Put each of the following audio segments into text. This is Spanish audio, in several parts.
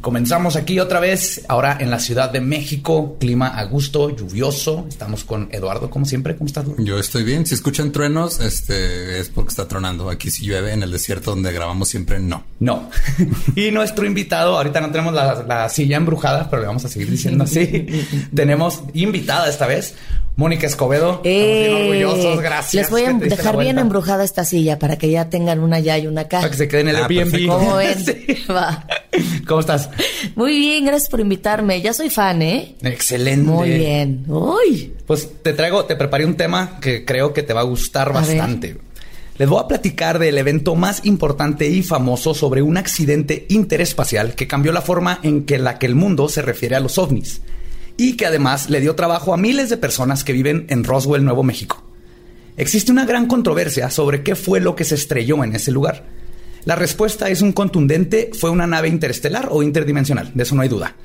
Comenzamos aquí otra vez, ahora en la Ciudad de México, clima a gusto, lluvioso. Estamos con Eduardo, como siempre. ¿Cómo estás? Yo estoy bien. Si escuchan truenos, este es porque está tronando. Aquí si llueve, en el desierto donde grabamos siempre no. No. y nuestro invitado, ahorita no tenemos la, silla embrujada, pero le vamos a seguir diciendo así. tenemos invitada esta vez, Mónica Escobedo. Eh, orgullosos, gracias. Les voy a dejar bien embrujada esta silla para que ya tengan una allá y una acá. Para que se queden en el ah, Airbnb. ¿Cómo ven? Va. ¿Cómo estás? Muy bien, gracias por invitarme. Ya soy fan, ¿eh? Excelente. Muy bien. Uy. Pues te traigo, te preparé un tema que creo que te va a gustar bastante. Les voy a platicar del evento más importante y famoso sobre un accidente interespacial que cambió la forma en que la que el mundo se refiere a los ovnis y que además le dio trabajo a miles de personas que viven en Roswell, Nuevo México. Existe una gran controversia sobre qué fue lo que se estrelló en ese lugar. La respuesta es un contundente, fue una nave interestelar o interdimensional, de eso no hay duda.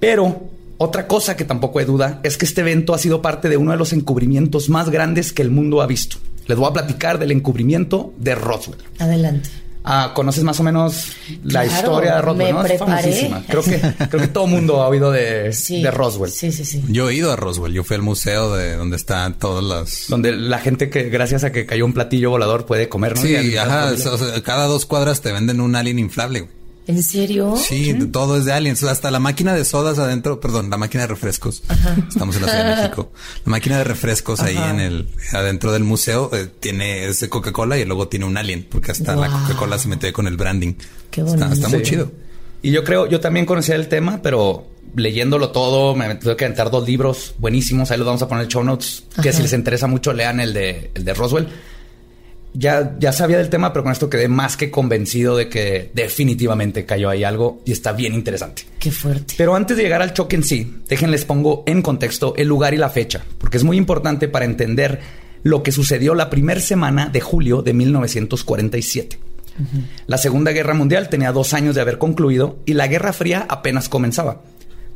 Pero otra cosa que tampoco hay duda es que este evento ha sido parte de uno de los encubrimientos más grandes que el mundo ha visto. Les voy a platicar del encubrimiento de Roswell. Adelante. Ah, conoces más o menos la historia de Roswell, ¿no? Es famosísima. Creo que, creo que todo el mundo ha oído de, de Roswell. Sí, sí, sí. Yo he ido a Roswell. Yo fui al museo de donde están todas las... Donde la gente que, gracias a que cayó un platillo volador, puede comer, ¿no? Sí, ajá. cada dos cuadras te venden un alien inflable. ¿En serio? Sí, todo es de aliens. Hasta la máquina de sodas adentro, perdón, la máquina de refrescos. Ajá. Estamos en la Ciudad de México. La máquina de refrescos ahí en el, adentro del museo, eh, tiene ese Coca-Cola y luego tiene un alien, porque hasta la Coca-Cola se mete con el branding. Qué bonito. Está, muy chido. Y yo creo, yo también conocía el tema, pero leyéndolo todo, me tuve que aventar dos libros buenísimos. Ahí los vamos a poner en show notes. Que si les interesa mucho, lean el de, el de Roswell ya, ya sabía del tema, pero con esto quedé más que convencido de que definitivamente cayó ahí algo y está bien interesante. Qué fuerte. Pero antes de llegar al choque en sí, déjenles pongo en contexto el lugar y la fecha, porque es muy importante para entender lo que sucedió la primera semana de julio de 1947. La Segunda Guerra Mundial tenía dos años de haber concluido y la Guerra Fría apenas comenzaba.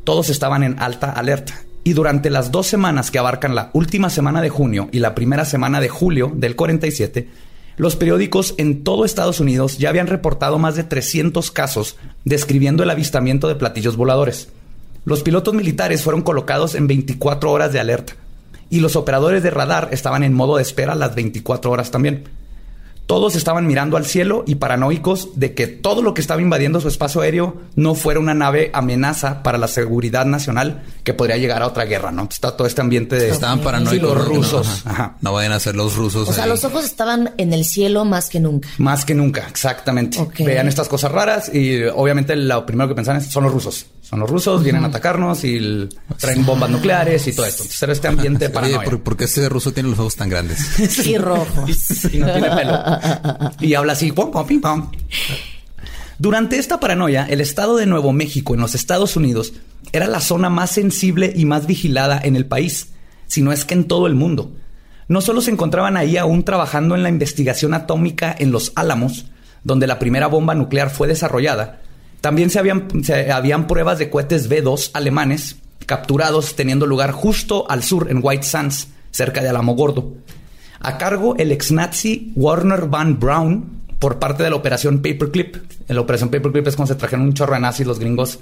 Todos estaban en alta alerta. Y durante las dos semanas que abarcan la última semana de junio y la primera semana de julio del 47, los periódicos en todo Estados Unidos ya habían reportado más de 300 casos describiendo el avistamiento de platillos voladores. Los pilotos militares fueron colocados en 24 horas de alerta y los operadores de radar estaban en modo de espera las 24 horas también. Todos estaban mirando al cielo y paranoicos de que todo lo que estaba invadiendo su espacio aéreo no fuera una nave amenaza para la seguridad nacional que podría llegar a otra guerra, ¿no? Está todo este ambiente de... Estaban paranoicos. los rusos. No, vayan a ser los rusos. O sea, los ojos estaban en el cielo más que nunca. Más que nunca, exactamente. Vean estas cosas raras y obviamente lo primero que pensaban es, son los rusos son los rusos, vienen a atacarnos y traen bombas nucleares y todo esto. Entonces era este ambiente para ¿por, ¿por, qué ese ruso tiene los ojos tan grandes? y rojos. y, no tiene pelo. Y habla así, pom, pom, pim, pom. Durante esta paranoia, el estado de Nuevo México en los Estados Unidos era la zona más sensible y más vigilada en el país, si no es que en todo el mundo. No solo se encontraban ahí aún trabajando en la investigación atómica en Los Álamos, donde la primera bomba nuclear fue desarrollada, también se habían, habían pruebas de cohetes B-2 alemanes capturados teniendo lugar justo al sur en White Sands, cerca de Alamogordo. A cargo el ex nazi Warner Van Braun por parte de la operación Paperclip. En la operación Paperclip es cuando se trajeron un chorro de nazis los gringos.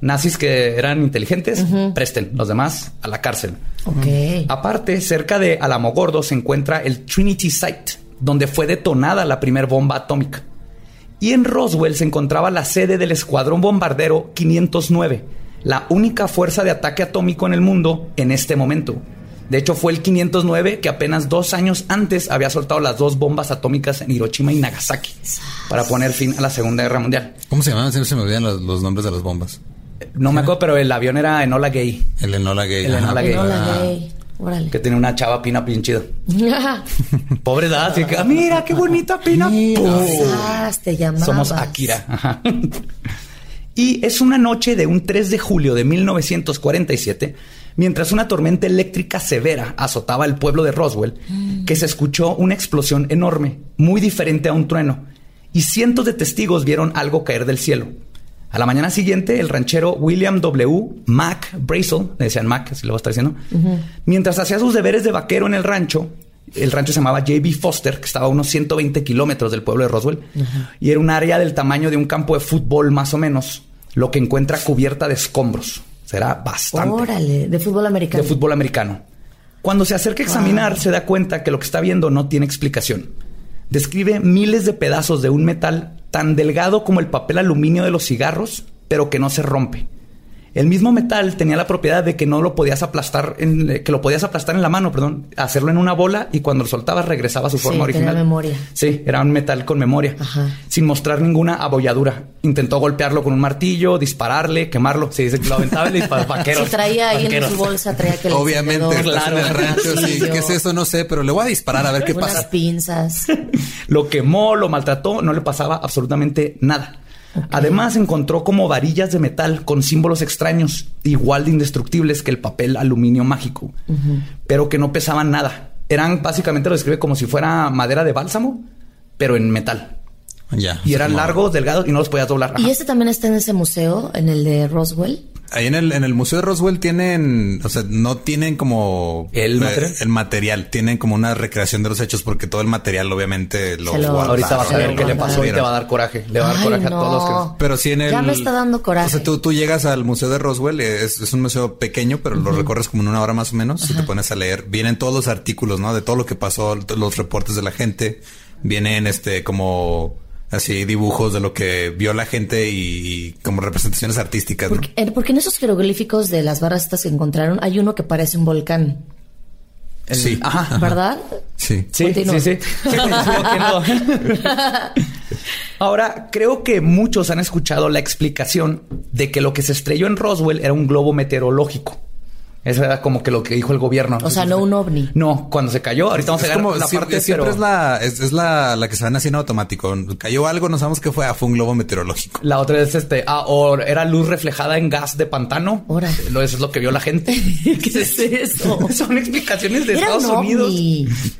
Nazis que eran inteligentes, presten. Los demás a la cárcel. Aparte, cerca de Alamogordo se encuentra el Trinity Site, donde fue detonada la primera bomba atómica. Y en Roswell se encontraba la sede del Escuadrón Bombardero 509, la única fuerza de ataque atómico en el mundo en este momento. De hecho, fue el 509 que apenas dos años antes había soltado las dos bombas atómicas en Hiroshima y Nagasaki para poner fin a la Segunda Guerra Mundial. ¿Cómo se llamaban? Siempre se me olvidan los, nombres de las bombas. No me acuerdo, pero el avión era Enola Gay. El Enola Gay. El Enola Gay. Enola Gay. Órale. Que tiene una chava pina bien chida. Pobre edad, así que, ah, mira qué bonita pina. te llamabas. Somos Akira. y es una noche de un 3 de julio de 1947 mientras una tormenta eléctrica severa azotaba el pueblo de Roswell, mm. que se escuchó una explosión enorme, muy diferente a un trueno, y cientos de testigos vieron algo caer del cielo. A la mañana siguiente, el ranchero William W. Mac Brazel, le decían Mac, así lo voy a estar diciendo, mientras hacía sus deberes de vaquero en el rancho, el rancho se llamaba J.B. Foster, que estaba a unos 120 kilómetros del pueblo de Roswell, y era un área del tamaño de un campo de fútbol más o menos, lo que encuentra cubierta de escombros. Será bastante. Órale, de fútbol americano. De fútbol americano. Cuando se acerca a examinar, se da cuenta que lo que está viendo no tiene explicación. Describe miles de pedazos de un metal tan delgado como el papel aluminio de los cigarros, pero que no se rompe. El mismo metal tenía la propiedad de que no lo podías aplastar, en, eh, que lo podías aplastar en la mano, perdón, hacerlo en una bola y cuando lo soltabas regresaba a su forma original. Tenía memoria. Sí, era un metal con memoria, sin mostrar ninguna abolladura. Intentó golpearlo con un martillo, dispararle, quemarlo. Se dice que lo aventaba y para vaqueros. traía ahí en su bolsa, traía que Obviamente, claro. En el rancho, sí. ¿Qué es eso? No sé, pero le voy a disparar a ver qué pasa. Unas pinzas. lo quemó, lo maltrató, no le pasaba absolutamente nada. Además encontró como varillas de metal con símbolos extraños, igual de indestructibles que el papel aluminio mágico, pero que no pesaban nada. Eran básicamente lo describe como si fuera madera de bálsamo, pero en metal. Ya. y eran largos, delgados y no los podías doblar. ¿Y este también está en ese museo, en el de Roswell? Ahí en el, en el Museo de Roswell tienen, o sea, no tienen como el material, el material tienen como una recreación de los hechos porque todo el material obviamente lo, ahorita vas a ver qué le pasó y te va a dar coraje, le va a dar coraje a todos los que Pero sí en el Ya me está dando coraje. O sea, tú, tú llegas al Museo de Roswell, es, es un museo pequeño, pero lo recorres como en una hora más o menos y te pones a leer, vienen todos los artículos, ¿no? De todo lo que pasó, los reportes de la gente, vienen este como así dibujos de lo que vio la gente y, como representaciones artísticas. Porque, en esos jeroglíficos de las barras estas que encontraron hay uno que parece un volcán. sí. Ajá. ¿Verdad? Sí. Sí, sí, sí. Ahora, creo que muchos han escuchado la explicación de que lo que se estrelló en Roswell era un globo meteorológico. Eso era como que lo que dijo el gobierno. O sea, no un ovni. No, cuando se cayó, ahorita vamos a ver la siempre, parte siempre es la es, la, la que se van haciendo automático. Cayó algo, no sabemos qué fue, ah, fue un globo meteorológico. La otra es este, ah, o era luz reflejada en gas de pantano. Ahora. Eso es lo que vio la gente. ¿Qué es eso? Son explicaciones de Estados Unidos.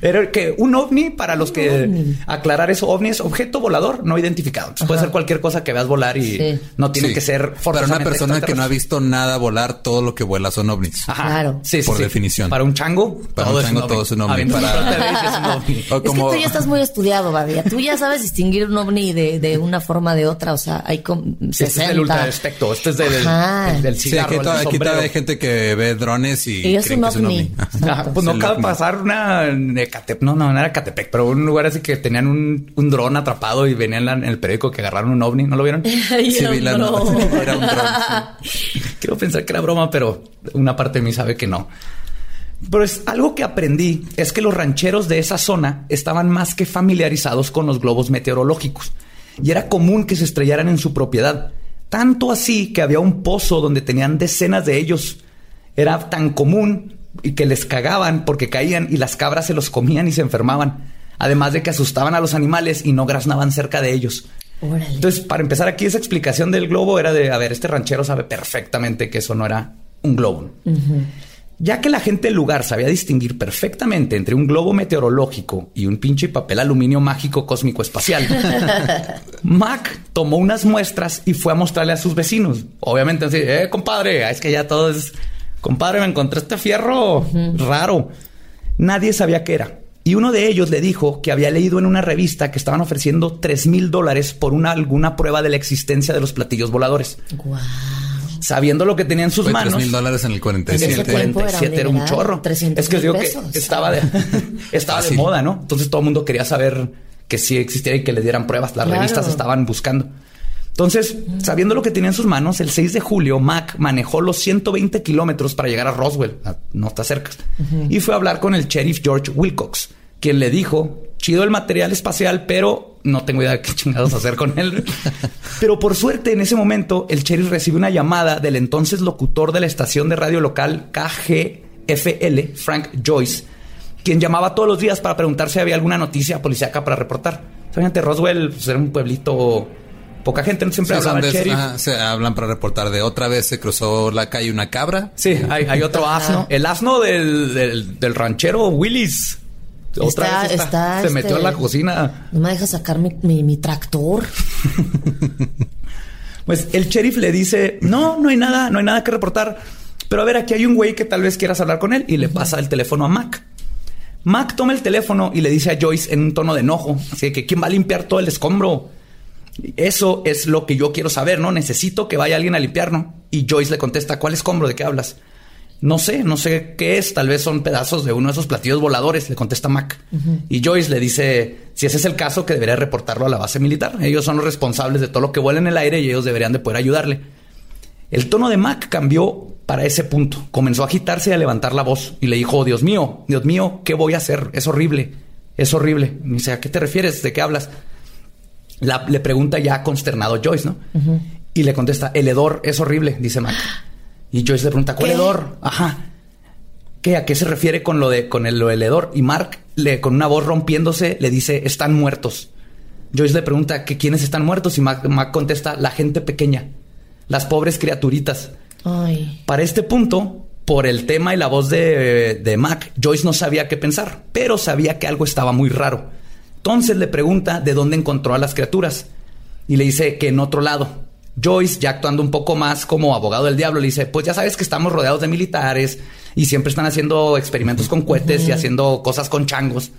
Era que un ovni, para los que aclarar eso, ovni es objeto volador no identificado. puede ser cualquier cosa que veas volar y no tiene que ser Para una persona que no ha visto nada volar, todo lo que vuela son ovnis. Claro. Sí, por definición. Para un chango, para un chango todo es un ovni. Para... es, que tú ya estás muy estudiado, Badia. Tú ya sabes distinguir un ovni de, de una forma de otra. O sea, hay como sí, Este es el ultra espectro. Este es del, del cigarro, sí, aquí, aquí todavía hay gente que ve drones y, y es, un ovni. pues no cabe pasar una Catepec. No, no, no era Catepec, pero un lugar así que tenían un, un dron atrapado y venían en el periódico que agarraron un ovni. ¿No lo vieron? sí, vi la Era un dron. Quiero pensar que era broma, pero una parte de mí sabe que no. Pero es algo que aprendí es que los rancheros de esa zona estaban más que familiarizados con los globos meteorológicos y era común que se estrellaran en su propiedad. Tanto así que había un pozo donde tenían decenas de ellos. Era tan común y que les cagaban porque caían y las cabras se los comían y se enfermaban. Además de que asustaban a los animales y no graznaban cerca de ellos. Entonces, para empezar aquí, esa explicación del globo era de, a ver, este ranchero sabe perfectamente que eso no era un globo. Ya que la gente del lugar sabía distinguir perfectamente entre un globo meteorológico y un pinche papel aluminio mágico cósmico espacial, Mac tomó unas muestras y fue a mostrarle a sus vecinos. Obviamente así, eh, compadre, es que ya todo es, compadre, me encontré este fierro raro. Nadie sabía qué era. Y uno de ellos le dijo que había leído en una revista que estaban ofreciendo 3 mil dólares por una, alguna prueba de la existencia de los platillos voladores. Wow sabiendo lo que tenía en sus manos. mil dólares en el 47. En el 47 era, un chorro. es que digo que estaba de, estaba de moda, ¿no? Entonces todo el mundo quería saber que sí existía y que le dieran pruebas. Las revistas estaban buscando. Entonces, sabiendo lo que tenía en sus manos, el 6 de julio, Mac manejó los 120 kilómetros para llegar a Roswell, no está cerca, y fue a hablar con el sheriff George Wilcox, quien le dijo, chido el material espacial, pero no tengo idea de qué chingados hacer con él. Pero por suerte, en ese momento, el sheriff recibe una llamada del entonces locutor de la estación de radio local KGFL, Frank Joyce, quien llamaba todos los días para preguntar si había alguna noticia policíaca para reportar. Fíjate, Roswell pues, era un pueblito poca gente no siempre habla sheriff. se hablan para reportar de otra vez se cruzó la calle una cabra. Sí, hay, otro asno. El asno del, del ranchero Willis. Otra vez está, se metió en la este, cocina. No me deja sacar mi, tractor. pues el sheriff le dice, no, no hay nada, no hay nada que reportar. Pero a ver, aquí hay un güey que tal vez quieras hablar con él y le pasa el teléfono a Mac. Mac toma el teléfono y le dice a Joyce en un tono de enojo, así que ¿quién va a limpiar todo el escombro? Eso es lo que yo quiero saber, ¿no? Necesito que vaya alguien a limpiar, ¿no? Y Joyce le contesta, ¿cuál escombro? ¿De qué hablas? No sé, no sé qué es. Tal vez son pedazos de uno de esos platillos voladores, le contesta Mac. Y Joyce le dice, si ese es el caso, que debería reportarlo a la base militar. Ellos son los responsables de todo lo que vuela en el aire y ellos deberían de poder ayudarle. El tono de Mac cambió para ese punto. Comenzó a agitarse y a levantar la voz. Y le dijo, Dios mío, Dios mío, ¿qué voy a hacer? Es horrible, es horrible. Y dice, ¿a qué te refieres? ¿De qué hablas? le pregunta ya consternado Joyce, ¿no? Y le contesta, el hedor es horrible, dice Mac. Y Joyce le pregunta, ¿cuál hedor? Ajá. ¿Qué? ¿A qué se refiere con lo de con el, lo del hedor? Y Mark, le, con una voz rompiéndose, le dice, están muertos. Joyce le pregunta que quiénes están muertos y Mac, contesta, la gente pequeña, las pobres criaturitas. Ay. Para este punto, por el tema y la voz de, de Mac, Joyce no sabía qué pensar, pero sabía que algo estaba muy raro. Entonces le pregunta de dónde encontró a las criaturas y le dice que en otro lado. Joyce, ya actuando un poco más como abogado del diablo, le dice, pues ya sabes que estamos rodeados de militares y siempre están haciendo experimentos con cohetes y haciendo cosas con changos.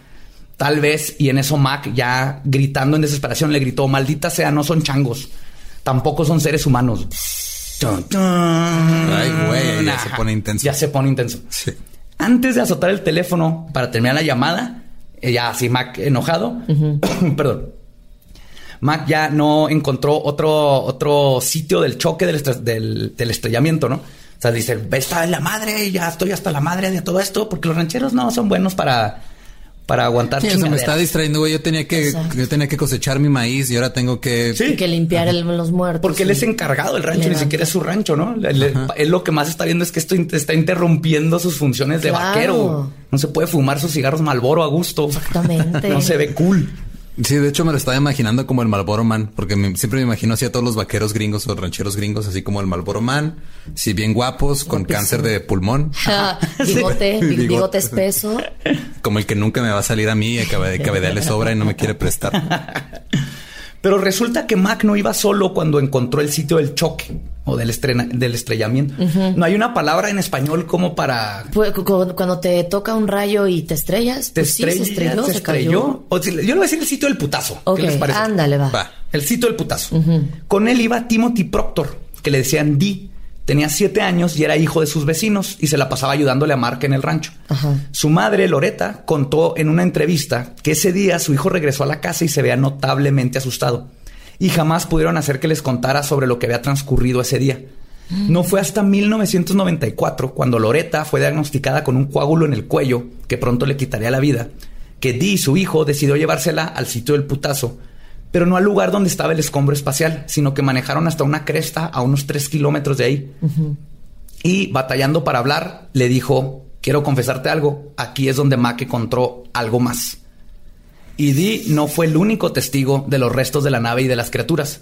Tal vez, y en eso Mac ya gritando en desesperación le gritó, maldita sea, no son changos, tampoco son seres humanos. Ay, güey, ya se pone intenso. Ya se pone intenso. Antes de azotar el teléfono para terminar la llamada, eh, ya así Mac enojado, perdón, Mac ya no encontró otro, otro sitio del choque del, estrellamiento, ¿no? O sea, dice, está en la madre, ya estoy hasta la madre de todo esto, porque los rancheros no son buenos para, para aguantar sí, eso me está distrayendo, güey. Yo tenía que, yo tenía que cosechar mi maíz y ahora tengo que... Sí. Que limpiar los muertos. Porque él es encargado del rancho, ni siquiera es su rancho, ¿no? Él, lo que más está viendo es que esto está interrumpiendo sus funciones de vaquero. No se puede fumar sus cigarros Malboro a gusto. Exactamente. no se ve cool. Sí, de hecho me lo estaba imaginando como el Malboro Man, porque siempre me imagino así a todos los vaqueros gringos o rancheros gringos, así como el Malboro Man, sí, bien guapos, con cáncer de pulmón. bigote, bigote espeso. Como el que nunca me va a salir a mí, de cabedales le sobra y no me quiere prestar. Pero resulta que Mac no iba solo cuando encontró el sitio del choque o del, del estrellamiento. No hay una palabra en español como para... Pues, cuando te toca un rayo y te estrellas. Te pues se estrelló, se, estrelló. yo le voy a decir el sitio del putazo. ¿Qué les parece? Ándale, va. El sitio del putazo. Con él iba Timothy Proctor, que le decían D Tenía siete años y era hijo de sus vecinos y se la pasaba ayudándole a Mark en el rancho. Su madre, Loreta, contó en una entrevista que ese día su hijo regresó a la casa y se veía notablemente asustado. Y jamás pudieron hacer que les contara sobre lo que había transcurrido ese día. No fue hasta 1994, cuando Loreta fue diagnosticada con un coágulo en el cuello que pronto le quitaría la vida, que Dee, su hijo, decidió llevársela al sitio del putazo pero no al lugar donde estaba el escombro espacial, sino que manejaron hasta una cresta a unos tres kilómetros de ahí. Y batallando para hablar, le dijo, quiero confesarte algo, aquí es donde Mac encontró algo más. Y Dee no fue el único testigo de los restos de la nave y de las criaturas.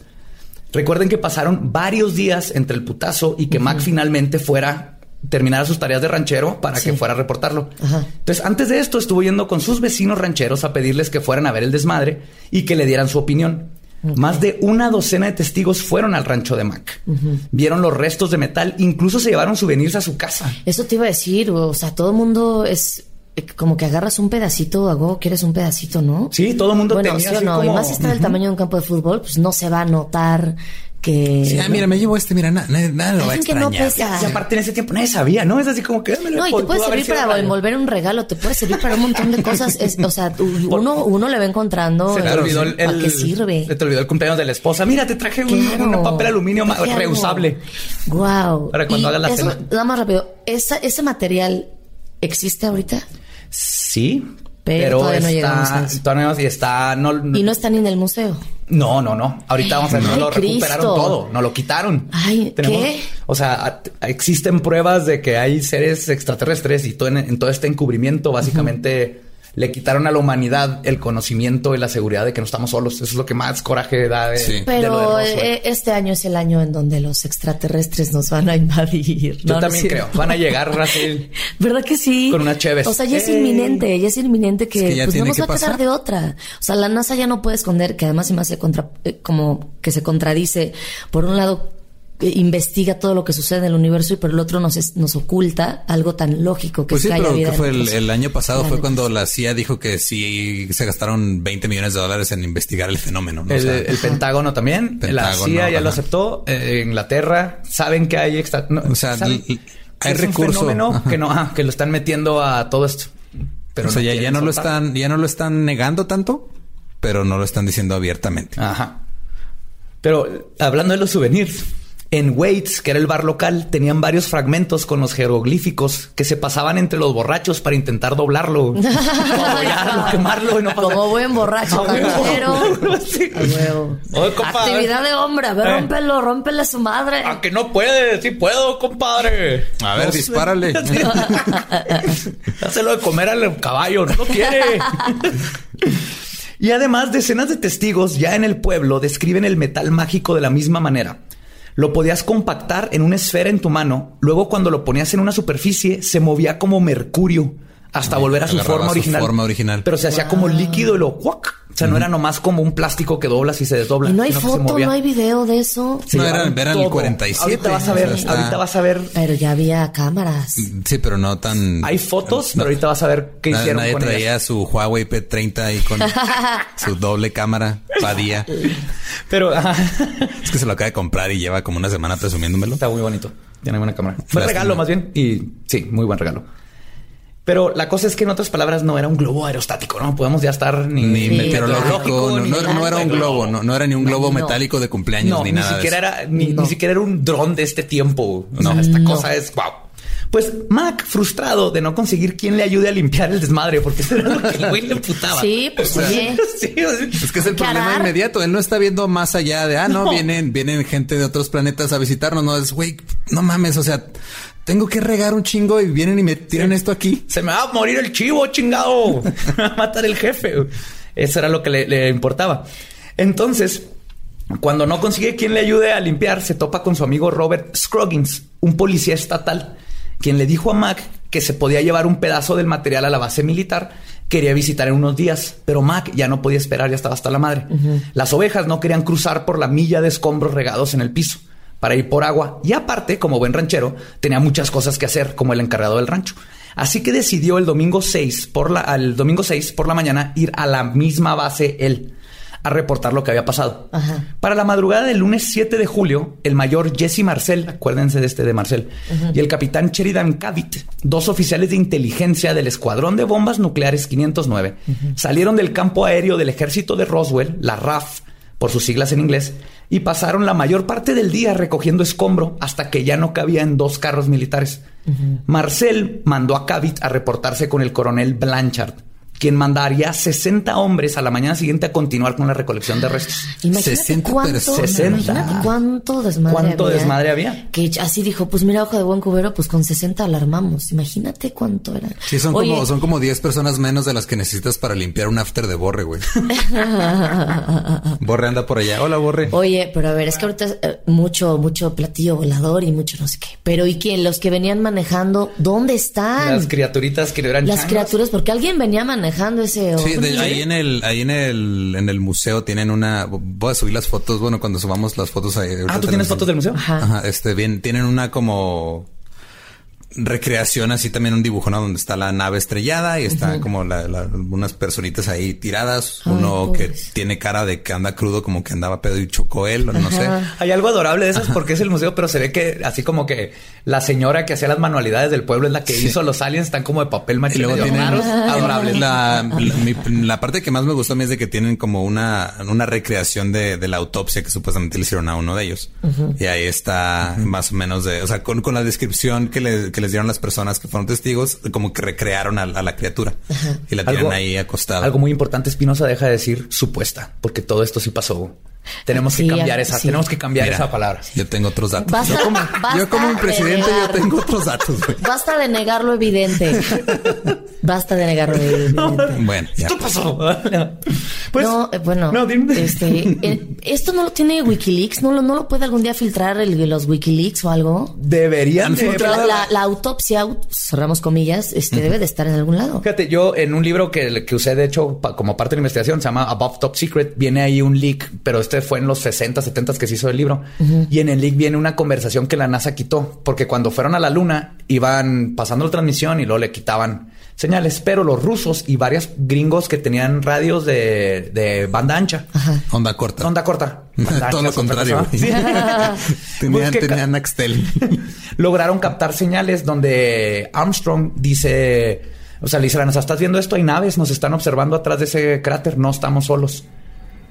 Recuerden que pasaron varios días entre el putazo y que Mac finalmente fuera terminara sus tareas de ranchero para que fuera a reportarlo. Entonces, antes de esto estuvo yendo con sus vecinos rancheros a pedirles que fueran a ver el desmadre y que le dieran su opinión. Más de una docena de testigos fueron al rancho de Mac. Vieron los restos de metal, incluso se llevaron souvenirs a su casa. Eso te iba a decir, o sea, todo el mundo es como que agarras un pedacito, hago, quieres un pedacito, ¿no? Sí, todo el mundo bueno, tenía sí o no, como- y más si está del tamaño de un campo de fútbol, pues no se va a notar que Sí, ah, mira, me llevo este, mira, nada, nada lo va a que no pesa. Y aparte en ese tiempo nadie sabía, ¿no? Es así como que... No, y te puede servir para envolver un regalo, te puede servir para un montón de cosas. Es, o sea, uno, uno le va encontrando. Se te Claro, olvidó el, ¿Para qué sirve? Se te olvidó el cumpleaños de la esposa. Mira, te traje un, Claro. un papel aluminio Claro. reusable. Wow. Para cuando hagas la eso, cena. Nada más rápido. ¿Esa, ¿Ese material existe ahorita? Sí, Pero pero, todavía no está, llegamos todavía no- y está, no, Y no está ni en el museo. no, no, no. Ahorita vamos a ver, no lo recuperaron Cristo. todo, no lo quitaron. Ay, ¿qué? O sea, existen pruebas de que hay seres extraterrestres y todo en, en todo este encubrimiento, básicamente le quitaron a la humanidad el conocimiento y la seguridad de que no estamos solos. Eso es lo que más coraje da de, Sí. de lo de Pero eh, este año es el año en donde los extraterrestres nos van a invadir. Yo No, también creo. Van a llegar, Brasil. ¿Verdad que sí? Con una Cheves. O sea, ya es ¡Ey! inminente, ya es inminente que, Es que pues no nos que va a quedar pasar. de otra. O sea, la NASA ya no puede esconder, que además se me hace contra, eh, como que se contradice. Por un lado, investiga todo lo que sucede en el universo y por el otro nos, es- nos oculta algo tan lógico que Pues es sí, que haya pero vida que fue el, año pasado fue cuando la CIA dijo que sí se gastaron 20 millones de dólares en investigar el fenómeno. ¿no? O El, sea, el Pentágono también. la CIA ya lo aceptó. eh, Inglaterra saben que hay extra. no, O sea, saben hay es recurso. Un fenómeno Ajá. que no, ah, que lo están metiendo a todo esto. Pero o sea, ya, ya no lo están, ya no lo están negando tanto, pero no lo están diciendo abiertamente. Ajá. Pero hablando de los souvenirs, en Waits, que era el bar local, tenían varios fragmentos con los jeroglíficos que se pasaban entre los borrachos para intentar doblarlo, quemarlo y no pasar. Como buen borracho A canchero. Sí. A. Oye, Actividad de hombre. A ver, Eh. rómpelo, rómpele a su madre. Ah, que no puede, sí puedo, compadre. A ver, No, dispárale. Dáselo de comer al caballo, no lo quiere. y además, decenas de testigos ya en el pueblo describen el metal mágico de la misma manera. Lo podías compactar en una esfera en tu mano, luego cuando lo ponías en una superficie se movía como mercurio hasta Ay, volver a su forma su original. forma original. Pero se hacía como líquido y lo ¡cuac! O sea, no era nomás como un plástico que doblas y se desdobla. Y no hay foto, no hay video de eso. Se No, era- era el todo. 47, Ahorita vas a ver, o sea, está- ahorita vas a ver. Pero ya había cámaras. Sí, pero no tan. Hay fotos, no- pero ahorita vas a ver qué na- hicieron Nadie con traía ellas. su Huawei P30 ahí con su doble cámara, padilla. Pero Es que se lo acaba de comprar y lleva como una semana presumiéndomelo. está muy bonito. Tiene buena cámara. Fue regalo más bien y sí, muy buen regalo. Pero la cosa es que en otras palabras no era un globo aerostático, ¿no? Podemos ya estar ni, Ni Sí, meteorológico, no, ni no- no era un globo, no, no era ni un globo No. metálico de cumpleaños No, ni ni, nada. siquiera era ni, No. ni siquiera era un dron de este tiempo. O sea, No. esta No. cosa es wow. Pues Mac, frustrado de no conseguir quien le ayude a limpiar el desmadre, porque eso era lo que el güey le emputaba. Sí, pues oye. Sí, o sea, Es que es el ¿Qué problema inmediato. Él no está viendo más allá de, ah, no, No. vienen, vienen gente de otros planetas a visitarnos. No es, güey, no mames. O sea, tengo que regar un chingo y vienen y me tiran esto aquí. Se me va a morir el chivo, chingado. Me va a matar el jefe. Eso era lo que le, le importaba. Entonces, cuando no consigue quien le ayude a limpiar, se topa con su amigo Robert Scroggins, un policía estatal, quien le dijo a Mac que se podía llevar un pedazo del material a la base militar. Quería visitar en unos días, pero Mac ya no podía esperar, ya estaba hasta la madre. Las ovejas no querían cruzar por la milla de escombros regados en el piso para ir por agua. Y aparte, como buen ranchero, tenía muchas cosas que hacer, como el encargado del rancho. Así que decidió el domingo 6 por la, al domingo 6 por la mañana ir a la misma base él a reportar lo que había pasado. Ajá. Para la madrugada del lunes 7 de julio, el mayor Jesse Marcel, acuérdense de este de Marcel, y el capitán Sheridan Cavit, dos oficiales de inteligencia del Escuadrón de Bombas Nucleares 509, salieron del campo aéreo del ejército de Roswell, la RAF, por sus siglas en inglés, y pasaron la mayor parte del día recogiendo escombro hasta que ya no cabía en dos carros militares. Marcel mandó a Cavit a reportarse con el coronel Blanchard, quien mandaría 60 hombres a la mañana siguiente a continuar con la recolección de restos. Imagínate 60 cuánto, personas. 60. imagínate cuánto desmadre ¿Cuánto había. desmadre había? Que así dijo, pues mira, hoja de buen cubero, pues con 60 alarmamos. Imagínate cuánto era. Sí, son Oye, como, son como 10 personas menos de las que necesitas para limpiar un after de Borre, güey. Borre anda por allá. Hola, Borre. Oye, pero a ver, es que ahorita eh, mucho, mucho platillo volador y mucho no sé qué. Pero ¿y quién? Los que venían manejando, ¿dónde están? Las criaturitas que eran Las changos. criaturas, porque alguien venía manejando ese. Sí, de- ahí en el, ahí en el, en el museo tienen una. Voy a subir las fotos. Bueno, cuando subamos las fotos ahí. Ah, ¿tú tienes fotos del museo? Ajá. Ajá, este, bien, tienen una como recreación, así también un dibujo, ¿no? Donde está la nave estrellada y está como la, la- unas personitas ahí tiradas. Ay, Uno que tiene cara de que anda crudo, como que andaba pedo y chocó él, o no sé. Hay algo adorable de esas porque es el museo, pero se ve que así como que la señora que hacía las manualidades del pueblo es la que Sí. hizo los aliens, están como de papel Y maché luego medio tienen raros, adorables. La, la, mi- la parte que más me gustó a mí es de que tienen como una, una recreación de, de la autopsia que supuestamente le hicieron a uno de ellos. Y ahí está más o menos de, o sea, con, con la descripción que, le- que les dieron las personas que fueron testigos, como que recrearon a, a la criatura y la tienen ahí acostada. Algo muy importante, Espinosa deja de decir supuesta, porque todo esto sí pasó. Tenemos Sí, que cambiar esa, sí. tenemos que cambiar Mira, esa palabra. Yo tengo otros datos. Basta- yo como, basta yo como un de presidente, yo tengo otros datos, güey. Basta de negar lo evidente. Basta de negar lo evidente. Bueno, ya. Esto pasó. Pues, no, eh, bueno, no, dime. este, eh, esto no lo tiene WikiLeaks, no lo, no lo puede algún día filtrar el, los WikiLeaks o algo. deberían de- Porque la, autopsia, cerramos comillas, este debe de estar en algún lado. Fíjate, yo en un libro que, que usé, de hecho, pa- como parte de la investigación, se llama Above Top Secret, viene ahí un leak, pero este fue en los 60, 70 que se hizo el libro. Y en el leak viene una conversación que la NASA quitó, porque cuando fueron a la Luna, iban pasando la transmisión y luego le quitaban señales, pero los rusos y varios gringos que tenían radios de, de banda ancha. Onda corta. Onda corta. Banda Todo ancha lo contrario. Sí. tenían, Pues tenían Axtel. lograron captar señales donde Armstrong dice, o sea, le dice a la NASA, ¿estás viendo esto? Hay naves, nos están observando atrás de ese cráter, no estamos solos.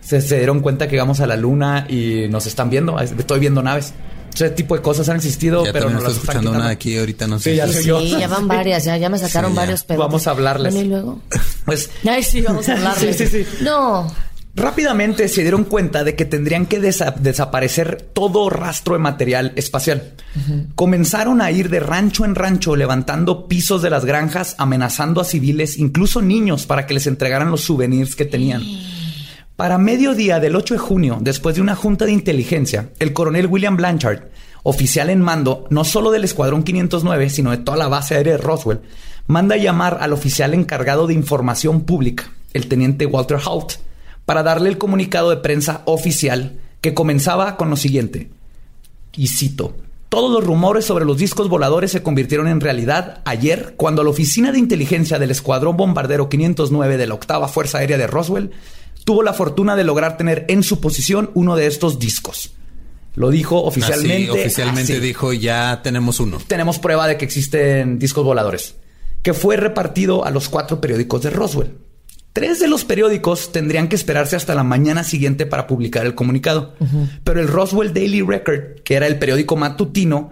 Se, se dieron cuenta que llegamos a la luna y nos están viendo, estoy viendo naves. Ese tipo de cosas han existido, Ya pero no estoy las están escuchando quitando. una aquí ahorita, no sé. Sí, ya Sí, yo. ya van varias, ya, ya me sacaron Sí, ya. varios pedos. Vamos a hablarles. Bueno, y luego. Pues Ay, sí, vamos a hablarles. Sí, sí, sí. No. Rápidamente se dieron cuenta de que tendrían que desa- desaparecer todo rastro de material espacial. Comenzaron a ir de rancho en rancho levantando pisos de las granjas, amenazando a civiles, incluso niños, para que les entregaran los souvenirs que tenían. Para mediodía del 8 de junio, después de una junta de inteligencia, el coronel William Blanchard, oficial en mando no solo del Escuadrón 509, sino de toda la base aérea de Roswell, manda llamar al oficial encargado de información pública, el teniente Walter Hout, para darle el comunicado de prensa oficial que comenzaba con lo siguiente. Y cito. Todos los rumores sobre los discos voladores se convirtieron en realidad ayer cuando la oficina de inteligencia del Escuadrón Bombardero 509 de la Octava Fuerza Aérea de Roswell tuvo la fortuna de lograr tener en su posición uno de estos discos. Lo dijo oficialmente. Así, oficialmente así. dijo, ya tenemos uno. Tenemos prueba de que existen discos voladores, que fue repartido a los cuatro periódicos de Roswell. Tres de los periódicos tendrían que esperarse hasta la mañana siguiente para publicar el comunicado. Pero el Roswell Daily Record, que era el periódico matutino,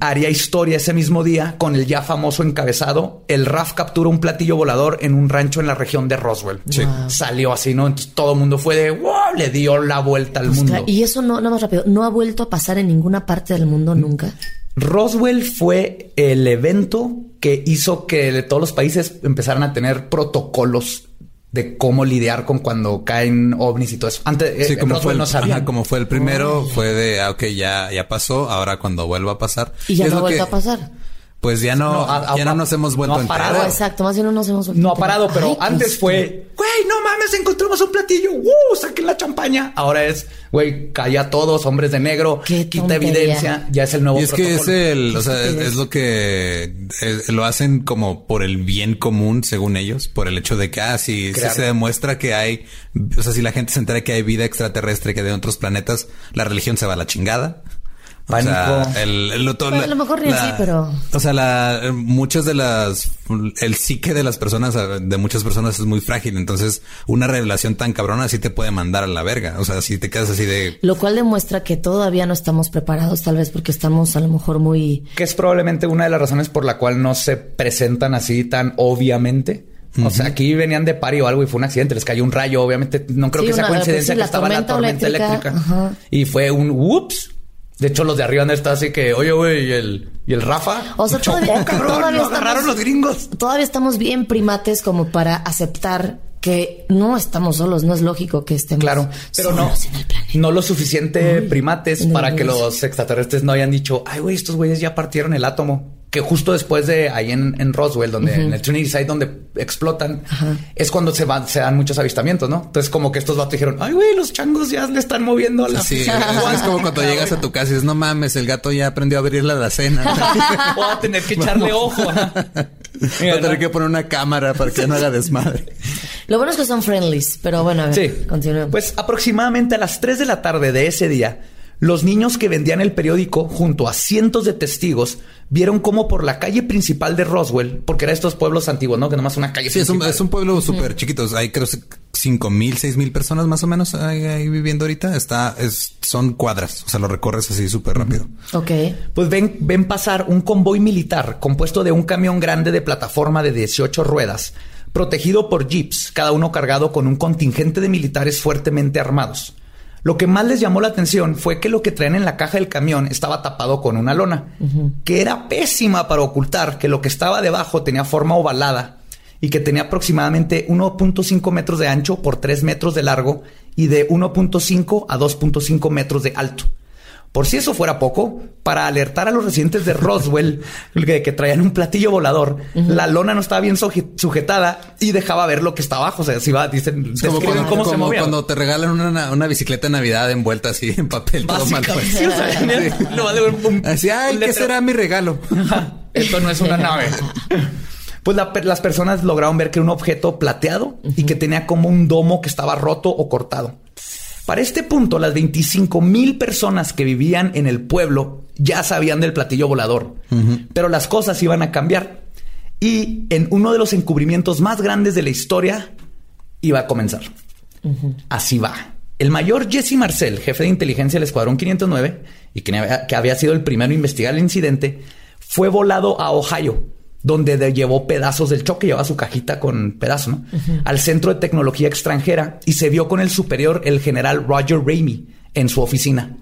haría historia ese mismo día con el ya famoso encabezado. El RAF captura un platillo volador en un rancho en la región de Roswell. Sí. Salió así, ¿no? Entonces todo el mundo fue de wow, le dio la vuelta al mundo. Ostras, Y eso no, nada más rápido, no ha vuelto a pasar en ninguna parte del mundo nunca. Roswell fue el evento que hizo que todos los países empezaran a tener protocolos de cómo lidiar con cuando caen ovnis y todo eso. Antes, Sí, eh, como fue, el, no sabían. ajá, como fue el primero, fue de, ah, ok, ya, ya pasó, ahora cuando vuelva a pasar. Y ya no vuelto que- a pasar. Pues ya no, ya no nos hemos vuelto no ha a parado. Exacto, más bien no nos hemos vuelto No ha parado, pero Ay, antes fue, güey, no mames, encontramos un platillo, ¡uh! Saquen la champaña. Ahora es, güey, calla a todos, hombres de negro, Qué quita tontería. evidencia, ya es el nuevo Y es que es el, o sea, es, lo que lo hacen como por el bien común, según ellos, por el hecho de que, ah, si, si se demuestra que hay, o sea, si la gente se entera que hay vida extraterrestre que de otros planetas, la religión se va a la chingada. O sea, Pánico. el, el- lo- todo- Bueno, a lo mejor ni así, pero- O sea, la, muchas de las... El psique de las personas, de muchas personas es muy frágil. Entonces, una revelación tan cabrona sí te puede mandar a la verga. O sea, si te quedas así de... Lo cual demuestra que todavía no estamos preparados, tal vez porque estamos a lo mejor muy... que es probablemente una de las razones por la cual no se presentan así tan obviamente, O sea, aquí venían de pari o algo y fue un accidente. Les cayó un rayo. Obviamente, no creo Sí, que sea una- coincidencia pues sí, que la estaba la tormenta eléctrica. Y fue un whoops. De hecho, los de arriba han estado así que, oye, güey, y el, y el Rafa. O sea, todavía- cabrón, todavía estamos- agarraron los gringos. Todavía estamos bien primates como para aceptar que no estamos solos. No es lógico que estemos Claro, pero no, solos en el planeta. no lo suficiente primates para que los extraterrestres no hayan dicho, ay, güey, estos güeyes ya partieron el átomo. Que justo después de ahí en, en Roswell, donde en el Trinity Site, donde explotan, es cuando se van, se dan muchos avistamientos, ¿no? Entonces, como que estos vatos dijeron, ay, güey, los changos ya le están moviendo a la. Sí, es, es como cuando llegas a tu casa y dices, no mames, el gato ya aprendió a abrir la alacena. Voy a tener que echarle ojo. Voy a tener que poner una cámara para que no haga desmadre. Lo bueno es que son friendlies, pero bueno, a ver, Sí. continuemos. Pues aproximadamente a las 3 de la tarde de ese día, los niños que vendían el periódico junto a cientos de testigos vieron cómo por la calle principal de Roswell, porque era estos pueblos antiguos, ¿no? Que nomás una calle Sí, es un, principal. es un pueblo súper chiquito. Hay creo cinco mil, seis mil personas más o menos ahí, ahí viviendo ahorita. Está, es, son cuadras. O sea, lo recorres así súper rápido. ok. Pues ven, ven pasar un convoy militar compuesto de un camión grande de plataforma de 18 ruedas, protegido por jeeps, cada uno cargado con un contingente de militares fuertemente armados. Lo que más les llamó la atención fue que lo que traían en la caja del camión estaba tapado con una lona, que era pésima para ocultar que lo que estaba debajo tenía forma ovalada y que tenía aproximadamente 1.5 metros de ancho por 3 metros de largo y de 1.5 a 2.5 metros de alto. Por si eso fuera poco, para alertar a los residentes de Roswell que, que traían un platillo volador, la lona no estaba bien suje- sujetada y dejaba ver lo que está abajo. O sea, si va, dicen, como, cuando, cómo se como movía. cuando te regalan una, una bicicleta de Navidad envuelta así en papel. todo mal sí, o sea, lo vale un- un- Así, ay, ¿qué será mi regalo? Esto no es una nave. Pues la las personas lograron ver que era un objeto plateado y que tenía como un domo que estaba roto o cortado. Para este punto, las 25 mil personas que vivían en el pueblo ya sabían del platillo volador, pero las cosas iban a cambiar. Y en uno de los encubrimientos más grandes de la historia iba a comenzar. Así va. El mayor Jesse Marcel, jefe de inteligencia del Escuadrón 509, y que había, que había sido el primero en investigar el incidente, fue volado a Ohio, donde de- llevó pedazos del choque, llevaba su cajita con pedazos, ¿no? Al Centro de Tecnología Extranjera y se vio con el superior, el general Roger Ramey, en su oficina.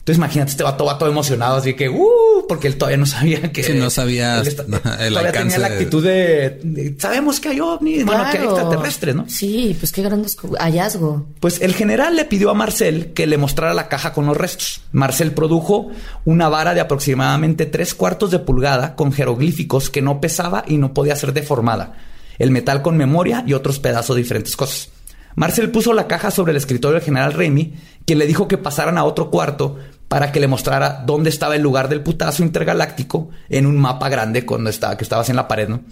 Entonces imagínate, este vato va todo emocionado, así que, uh, porque él todavía no sabía que... Sí, no sabía está- el todavía alcance tenía la actitud de, de, sabemos que hay ovnis, bueno, que hay extraterrestres, ¿no? Sí, pues qué gran hallazgo. Pues el general le pidió a Marcel que le mostrara la caja con los restos. Marcel produjo una vara de aproximadamente tres cuartos de pulgada con jeroglíficos que no pesaba y no podía ser deformada. El metal con memoria y otros pedazos de diferentes cosas. Marcel puso la caja sobre el escritorio del general Remy, quien le dijo que pasaran a otro cuarto para que le mostrara dónde estaba el lugar del putazo intergaláctico en un mapa grande cuando estaba, que estaba así en la pared, ¿no?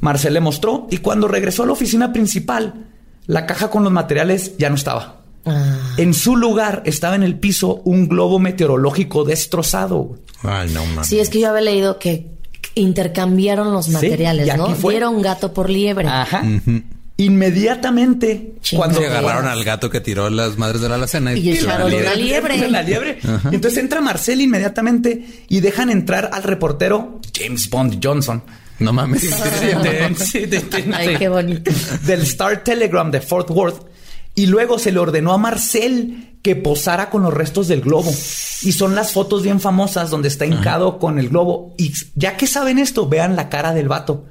Marcel le mostró y cuando regresó a la oficina principal, la caja con los materiales ya no estaba. Ah, En su lugar estaba en el piso un globo meteorológico destrozado. Ay, no mames. sí, es que yo había leído que intercambiaron los materiales, ¿no? fue. Dieron gato por liebre. Ajá. Inmediatamente, cuando Se agarraron al gato que tiró las madres de la alacena Y echaron la liebre. La liebre. Y entonces entra Marcel inmediatamente y dejan entrar al reportero James Bond Johnson. No mames. Sí, de- de- Ay, qué bonito. del Star Telegram de Fort Worth y luego se le ordenó a Marcel que posara con los restos del globo. Y son las fotos bien famosas donde está hincado con el globo. Y ya que saben esto, vean la cara del vato.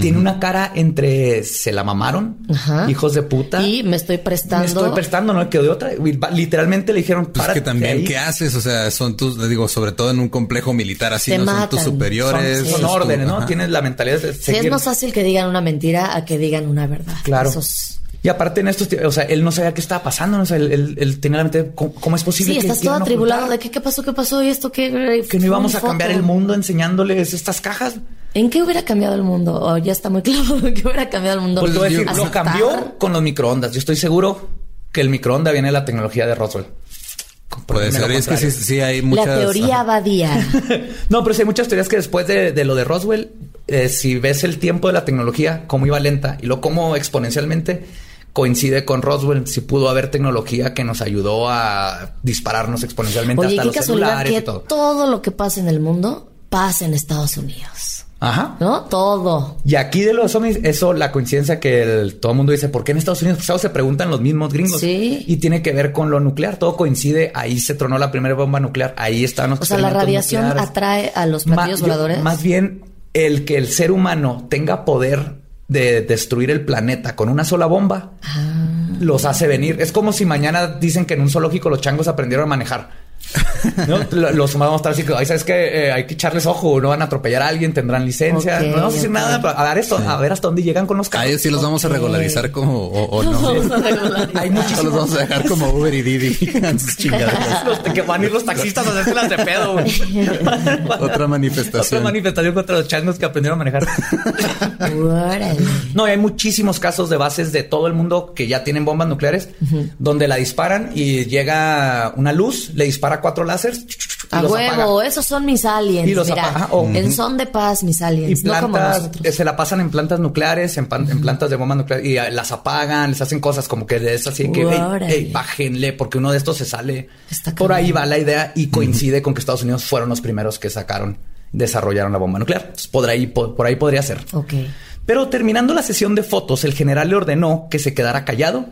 Tiene una cara entre se la mamaron, Ajá. hijos de puta. Y me estoy prestando. Me estoy prestando, no quedó de otra. Literalmente le dijeron, Pues para que también, ¿qué haces? O sea, son tus, digo, sobre todo en un complejo militar así, Te no son tus superiores. son tu- órdenes, ¿no? ajá. Tienes la mentalidad de Sí, es seguir. más fácil que digan una mentira a que digan una verdad. Claro. Eso es- Y aparte en estos, o sea, él no sabía qué estaba pasando, ¿no? o sea, él, él- él tenía la mente, ¿cómo, cómo es posible Sí, que estás todo atribulado ocultar? de que qué pasó, qué pasó y esto, qué. que no íbamos a cambiar foto. el mundo enseñándoles estas cajas? ¿En qué hubiera cambiado el mundo? O ya está muy claro ¿en qué hubiera cambiado el mundo. Pues a decir, lo cambió con los microondas. Yo estoy seguro que el microondas viene de la tecnología de Roswell. Puede lo ser. Es que sí, sí hay muchas. La teoría Badía. No, pero sí hay muchas teorías que después de, de lo de Roswell, eh, si ves el tiempo de la tecnología, cómo iba lenta y lo cómo exponencialmente coincide con Roswell, si pudo haber tecnología que nos ayudó a dispararnos exponencialmente Oye, hasta qué los casualidad celulares que y todo. todo lo que pasa en el mundo pasa en Estados Unidos. Ajá. ¿No? Todo. Y aquí de los ovnis, eso, la coincidencia que el- todo el mundo dice, ¿por qué en Estados Unidos? Pues, se preguntan los mismos gringos. Sí. Y tiene que ver con lo nuclear. Todo coincide. Ahí se tronó la primera bomba nuclear. Ahí están los O sea, la radiación nucleares. atrae a los Ma- platillos yo- voladores. Más bien, el que el ser humano tenga poder de destruir el planeta con una sola bomba, Ah. los hace venir. Es como si mañana dicen que en un zoológico los changos aprendieron a manejar. ¿No? Lo- Los humanos vamos a estar así que, "Ay, ¿sabes que hay que echarles ojo, no van a atropellar a alguien, tendrán licencia. Ok, no vamos a decir nada, a ver esto, a ver hasta dónde llegan con los A carros. ellos sí los vamos a regularizar como o, o no. Vamos a regularizar. Hay O muchísimos los vamos a dejar como Uber y Didi los que van a ir los taxistas a hacerse de pedo. güey. Otra manifestación. Otra manifestación contra los changos que aprendieron a manejar. No, y hay muchísimos casos de bases de todo el mundo que ya tienen bombas nucleares, donde la disparan y llega una luz, le dispara cuatro láseres y A los huevo, apaga. esos son mis aliens. Y los Mira, apaga. Oh, en son de paz, mis Y aliens. no como plantas, eh, se la pasan en plantas nucleares, en, pan- en plantas de bombas nucleares y eh, las apagan, les hacen cosas como que es así que, "Ey, Órale. ey, bájenle, porque uno de estos se sale. Está Por ahí va la idea y coincide con que Estados Unidos fueron los primeros que sacaron, desarrollaron la bomba nuclear. Entonces, por ahí, por, por ahí podría ser. Ok. Pero terminando la sesión de fotos, el general le ordenó que se quedara callado,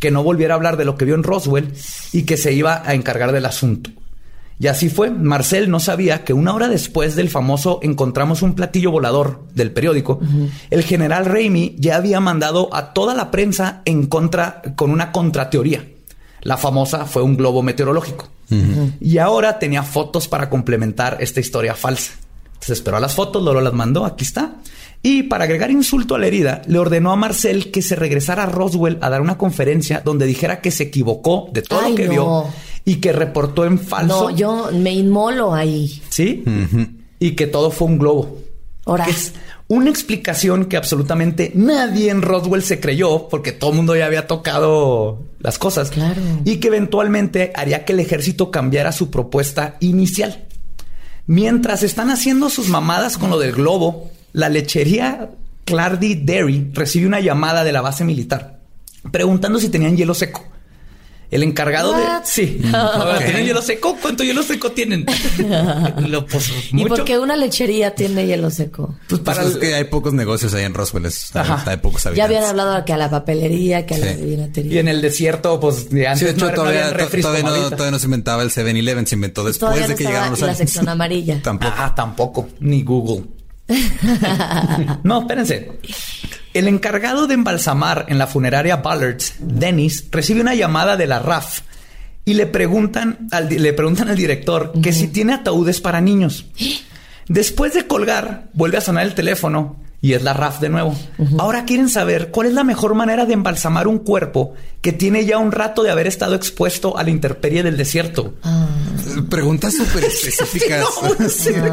que no volviera a hablar de lo que vio en Roswell y que se iba a encargar del asunto. Y así fue. Marcel no sabía que una hora después del famoso encontramos un platillo volador del periódico, el general Raimi ya había mandado a toda la prensa en contra con una contrateoría. La famosa fue un globo meteorológico. Y ahora tenía fotos para complementar esta historia falsa. Se esperó a las fotos, luego las mandó, aquí está. Y para agregar insulto a la herida, le ordenó a Marcel que se regresara a Roswell a dar una conferencia donde dijera que se equivocó de todo Ay, lo que no. vio y que reportó en falso. No, yo me inmolo ahí. ¿Sí? Y que todo fue un globo. Ahora. Es una explicación que absolutamente nadie en Roswell se creyó porque todo el mundo ya había tocado las cosas. Claro. Y que eventualmente haría que el ejército cambiara su propuesta inicial. Mientras están haciendo sus mamadas con lo del globo, la lechería Clardy Dairy recibe una llamada de la base militar preguntando si tenían hielo seco. El encargado de... What? Sí. Ok. ¿Tienen hielo seco? ¿Cuánto hielo seco tienen? Lo, pues, ¿Y por qué una lechería tiene hielo seco? Pues Para para es que hay pocos negocios ahí en Roswell. es- Ajá. Hay pocos Ya habitantes. habían hablado que a la papelería, que a la Sí. Y vinatería. en el desierto, pues de antes Sí, de hecho, no, no todavía, refris todavía, no, todavía no se inventaba el 7-Eleven, se inventó después Todavía de no que llegaron los la sección amarilla. Tampoco. Ah, tampoco. Ni Google. no, espérense. El encargado de embalsamar en la funeraria Ballards, Dennis, recibe una llamada de la RAF y le preguntan al, le preguntan al director que si tiene ataúdes para niños. Después de colgar, vuelve a sonar el teléfono y es la RAF de nuevo. Ahora quieren saber cuál es la mejor manera de embalsamar un cuerpo que tiene ya un rato de haber estado expuesto a la intemperie del desierto. Preguntas súper específicas.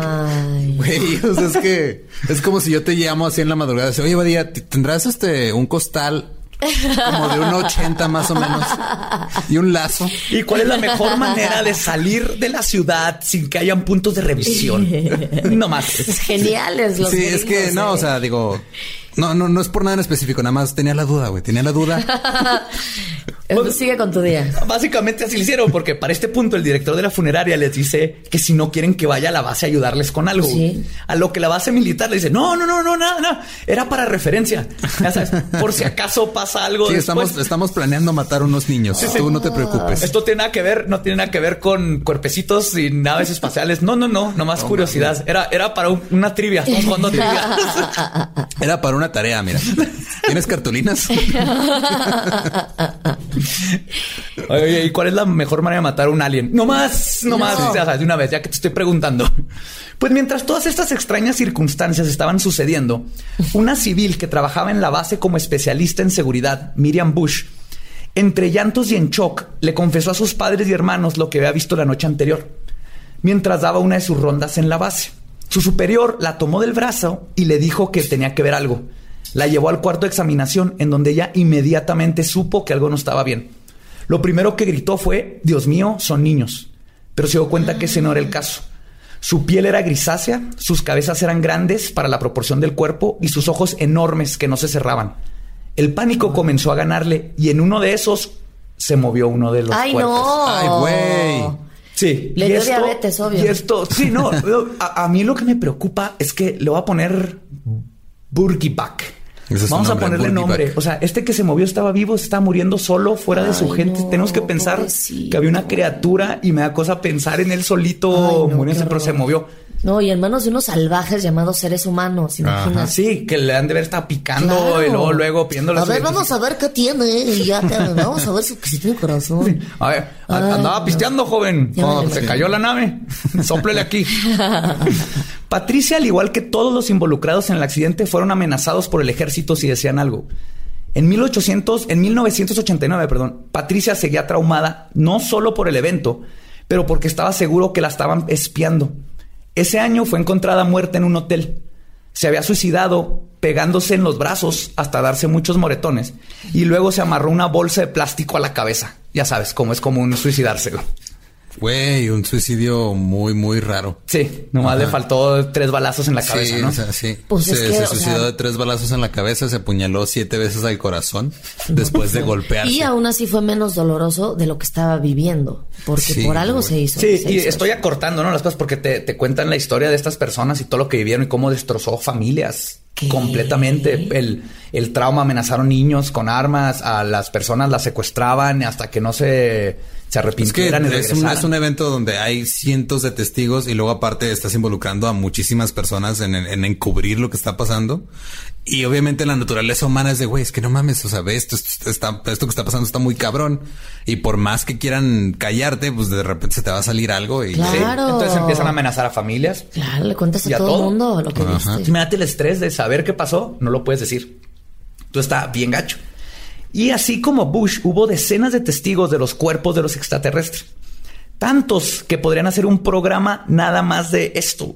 Ay. Güey, o sea, es que es como si yo te llamo así en la madrugada. Oye, Badía, ¿t- ¿tendrás este un costal como de un 80 más o menos y un lazo? ¿Y cuál es la mejor manera de salir de la ciudad sin que hayan puntos de revisión? No más. Geniales los sí, es que no, ¿eh? o sea, digo, no, no, no es por nada en específico, nada más tenía la duda, güey, tenía la duda. Eh, Sigue con tu día. Básicamente así lo hicieron, porque para este punto el director de la funeraria les dice que si no quieren que vaya a la base a ayudarles con algo. Sí. A lo que la base militar le dice, no, no, no, no, nada, nada. Era para referencia. Ya sabes, por si acaso pasa algo Sí, después. estamos, estamos planeando matar unos niños. Tú no te preocupes. Esto tiene nada que ver, no tiene nada que ver con cuerpecitos y naves espaciales. No, no, no, nomás curiosidad. Era, era para un- una trivia. Estamos jugando trivia. Era para una tarea, mira. ¿Tienes cartulinas? Oye, oye, ¿y cuál es la mejor manera de matar a un alien? No más, no, No. más, o sea, de una vez, ya que te estoy preguntando. Pues mientras todas estas extrañas circunstancias estaban sucediendo, una civil que trabajaba en la base como especialista en seguridad, Miriam Bush, entre llantos y en shock, le confesó a sus padres y hermanos lo que había visto la noche anterior, mientras daba una de sus rondas en la base. Su superior la tomó del brazo y le dijo que tenía que ver algo. La llevó al cuarto de examinación, en donde ella inmediatamente supo que algo no estaba bien. Lo primero que gritó fue, Dios mío, son niños. Pero se dio cuenta que ese no era el caso. Su piel era grisácea, sus cabezas eran grandes para la proporción del cuerpo y sus ojos enormes que no se cerraban. El pánico comenzó a ganarle y en uno de esos se movió uno de los Ay, cuerpos. no. Ay, güey. Sí. Le y dio esto- diabetes, obvio. Y esto, sí, no. a, a mí lo que me preocupa es que le voy a poner Burgiback. Es Vamos a ponerle nombre. O sea, este que se movió estaba vivo, se estaba muriendo solo, fuera de su gente. no, Tenemos que pensar pobrecito. que había una criatura y me da cosa pensar en él solito Ay, no, muriéndose, qué pero se movió. No, y en manos de unos salvajes llamados seres humanos, imagínate. Sí, que le han de ver estado picando Claro. y luego, luego pidiéndole A ver, vamos a ver qué tiene. Y ya te vamos a ver si, si tiene corazón. A ver, a- Ay, andaba no. pisteando, joven. Cuando se cayó la nave. Sóplele aquí. Patricia, al igual que todos los involucrados en el accidente, fueron amenazados por el ejército si decían algo. En 1800, en 1989, perdón, Patricia seguía traumada no solo por el evento, pero porque estaba seguro que la estaban espiando. Ese año fue encontrada muerta en un hotel. Se había suicidado pegándose en los brazos hasta darse muchos moretones y luego se amarró una bolsa de plástico a la cabeza. Ya sabes cómo es común suicidarse. Güey. Un suicidio muy, muy raro. Sí, nomás Ajá. le faltó tres balazos en la cabeza, sí, ¿no? o sea, sí. Pues se, es que, se o suicidó sea- de tres balazos en la cabeza, se apuñaló siete veces al corazón después de golpearse. Y aún así fue menos doloroso de lo que estaba viviendo. Porque Sí, por algo güey. se hizo. Sí, se y hizo estoy eso. acortando, ¿no? Las cosas porque te, te cuentan la historia de estas personas y todo lo que vivieron y cómo destrozó familias ¿Qué? completamente. El, el trauma, amenazaron niños con armas, a las personas las secuestraban hasta que no se, se Es que arrepintieran y es un, regresaran. es un evento donde hay cientos de testigos y luego aparte estás involucrando a muchísimas personas en, en encubrir lo que está pasando. Y obviamente la naturaleza humana es de, güey, es que no mames, o sea, ve, esto, esto, está, esto que está pasando está muy cabrón. Y por más que quieran callarte, pues de repente se te va a salir algo y... Claro. Sí, Entonces empiezan a amenazar a familias. Claro, le cuentas a a todo el mundo lo que Ajá. viste. Imagínate el estrés de saber qué pasó, no lo puedes decir. Tú está bien gacho. Y así como Bush, hubo decenas de testigos de los cuerpos de los extraterrestres. Tantos que podrían hacer un programa nada más de esto,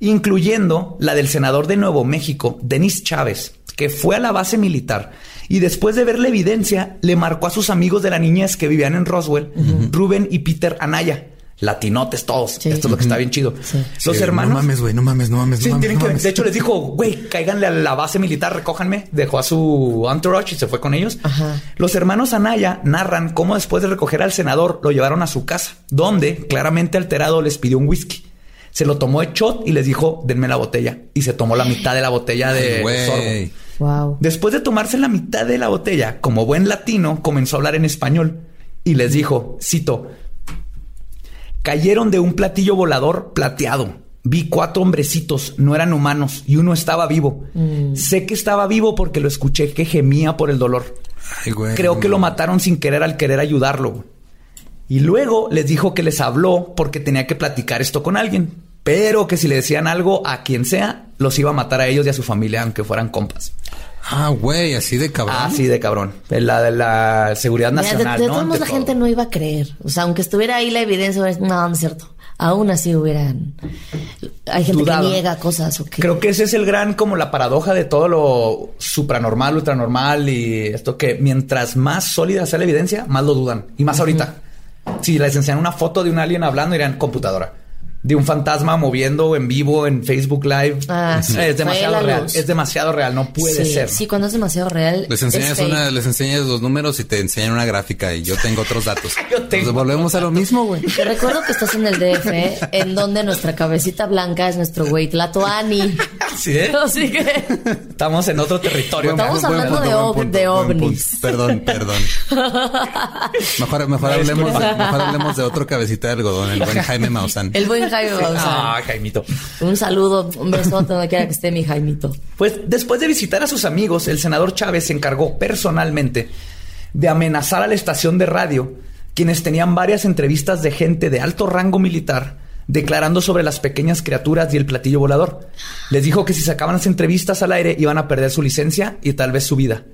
incluyendo la del senador de Nuevo México, Denis Chávez, que fue a la base militar y después de ver la evidencia le marcó a sus amigos de la niñez que vivían en Roswell, Rubén y Peter Anaya. Latinotes todos. Sí. Esto es lo que está bien chido. Sí. Los Sí, hermanos. No mames, güey, no mames, no mames, Sí, no mames. tienen no que- mames. de hecho, les dijo, güey, cáiganle a la base militar, recójanme. Dejó a su entourage y se fue con ellos. Ajá. Los hermanos Anaya narran cómo después de recoger al senador lo llevaron a su casa, donde claramente alterado les pidió un whisky. Se lo tomó de shot y les dijo, denme la botella. Y se tomó la mitad de la botella de Ay, sorbo. Wow. Después de tomarse la mitad de la botella, como buen latino, comenzó a hablar en español y les dijo, cito, cayeron de un platillo volador plateado. Vi cuatro hombrecitos, no eran humanos, y uno estaba vivo. Sé que estaba vivo porque lo escuché que gemía por el dolor. Ay, güey. Creo que lo mataron sin querer al querer ayudarlo. Y luego les dijo que les habló porque tenía que platicar esto con alguien. Pero que si le decían algo a quien sea, los iba a matar a ellos y a su familia, aunque fueran compas. Ah, güey, así de cabrón. Así de cabrón. La de la seguridad de, nacional. de ¿no? todos la todo. gente no iba a creer. O sea, aunque estuviera ahí la evidencia, no, no es cierto. Aún así hubieran. Hay gente Dudado. que niega cosas o que. Creo que ese es el gran, como la paradoja de todo lo supranormal, ultranormal y esto que mientras más sólida sea la evidencia, más lo dudan. Y más ahorita. Si les enseñan una foto de un alien hablando, dirán computadora. De un fantasma moviendo en vivo en Facebook Live. Ah, sí. Es demasiado real. luz. Es demasiado real. No puede sí, ser. Sí, cuando es demasiado real. Les es enseñas una, les enseñas los números y te enseñan una gráfica y yo tengo otros datos. Yo tengo. Entonces volvemos a lo mismo, güey. Te recuerdo que estás en el DF, en donde nuestra cabecita blanca es nuestro güey Tlatoani. ¿Sí, eh? Así que. Estamos en otro territorio. Estamos hablando de buen ov- punto, de ovnis. Perdón, perdón. Mejor, mejor, hablemos, mejor hablemos de otro cabecita de algodón, el buen Jaime Maussan. El buen Jaime Maussan. Ah, Jaimito. Un saludo, un besote donde quiera que esté mi Jaimito. Pues después de visitar a sus amigos, el senador Chávez se encargó personalmente de amenazar a la estación de radio, quienes tenían varias entrevistas de gente de alto rango militar declarando sobre las pequeñas criaturas y el platillo volador. Les dijo que si sacaban las entrevistas al aire iban a perder su licencia y tal vez su vida.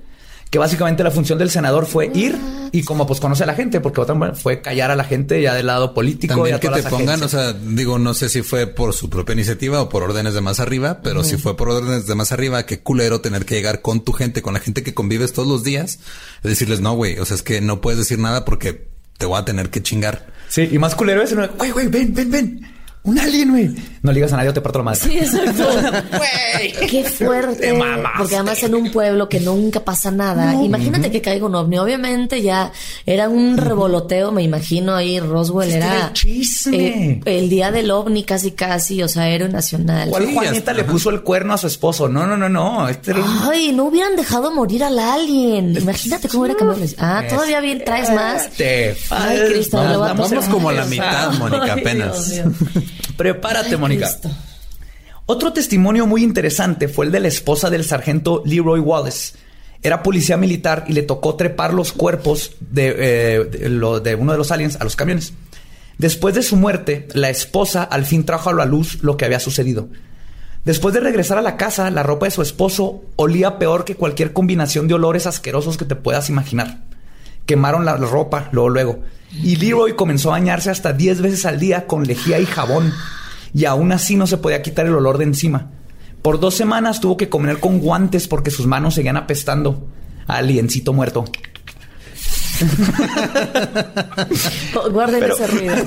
Que básicamente la función del senador fue ir y como pues conoce a la gente, porque otra fue callar a la gente ya del lado político. y También a que todas te las pongan, o sea, digo, no sé si fue por su propia iniciativa o por órdenes de más arriba, pero si fue por órdenes de más arriba, qué culero tener que llegar con tu gente, con la gente que convives todos los días, y decirles, no, güey, o sea, es que no puedes decir nada porque te voy a tener que chingar. Sí, y más culero es, güey, güey, ven, ven, ven. Un alien, güey. No le digas a nadie o te parto la madre. Sí, exacto. Qué fuerte. Porque además en un pueblo que nunca pasa nada. Imagínate que caiga un ovni. Obviamente ya era un revoloteo, me imagino ahí Roswell Este era era el chisme. eh, el día del ovni casi casi, o sea, héroe nacional. ¿Cuál Sí, Juanita le puso el cuerno a su esposo? No, no, no, no. Este era un- Ay, no hubieran dejado morir al alien. Imagínate cómo cambiado. la- Ah, todavía bien traes más. Te Ay, fal- Cristo, Vamos, como a la mitad, Mónica, apenas. Dios mío. Prepárate, Ay, Mónica. Cristo. Otro testimonio muy interesante fue el de la esposa del sargento Leroy Wallace. Era policía militar y le tocó trepar los cuerpos de, eh, de lo- de uno de los aliens a los camiones. Después de su muerte, la esposa al fin trajo a la luz lo que había sucedido. Después de regresar a la casa, la ropa de su esposo olía peor que cualquier combinación de olores asquerosos que te puedas imaginar. Quemaron la ropa luego, luego. Y Leroy comenzó a bañarse hasta 10 veces al día con lejía y jabón. Y aún así no se podía quitar el olor de encima. Por dos semanas tuvo que comer con guantes porque sus manos seguían apestando. a Aliencito muerto. Guarden Pero- ese ruido.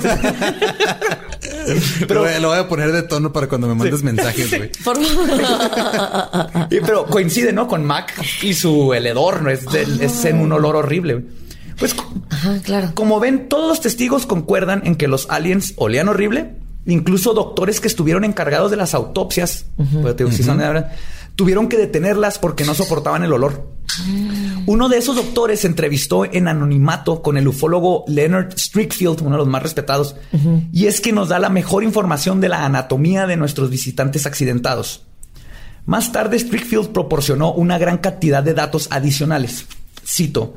Pero lo voy a poner de tono para cuando me mandes mensajes, güey. Por favor. Pero coincide, ¿no? Con Mac y su el hedor, ¿no? Es, del- es en un olor horrible. Pues Ajá, claro. Como ven, todos los testigos concuerdan en que los aliens olían horrible. Incluso doctores que estuvieron encargados de las autopsias, pues, son de verdad, tuvieron que detenerlas porque no soportaban el olor. Uno de esos doctores se entrevistó en anonimato con el ufólogo Leonard Strickfield, uno de los más respetados, y es que nos da la mejor información de la anatomía de nuestros visitantes accidentados. Más tarde, Strickfield proporcionó una gran cantidad de datos adicionales. Cito,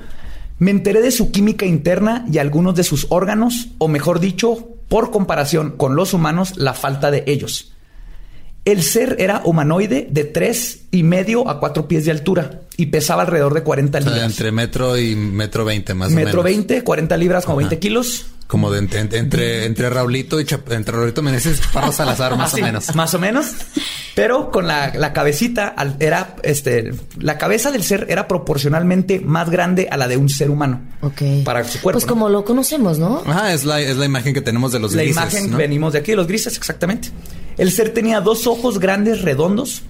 me enteré de su química interna y algunos de sus órganos, o mejor dicho, por comparación con los humanos, la falta de ellos. El ser era humanoide de tres y medio a cuatro pies de altura y pesaba alrededor de 40 O sea, libras. entre metro y metro veinte, más o Metro menos. 20, 40 libras, como Ajá. 20 kilos. Como de entre, entre, entre, entre Raulito y Chap- entre Raulito Meneses y Chaparro Salazar, más Así, o menos. Más o menos. Pero con la, la cabecita al- era este la cabeza del ser era proporcionalmente más grande a la de un ser humano. Ok. Para su cuerpo. Pues ¿no? como lo conocemos, ¿no? Ajá, es la, es la imagen que tenemos de los la grises, imagen ¿no? venimos de aquí, de los grises, exactamente. El ser tenía dos ojos grandes, redondos.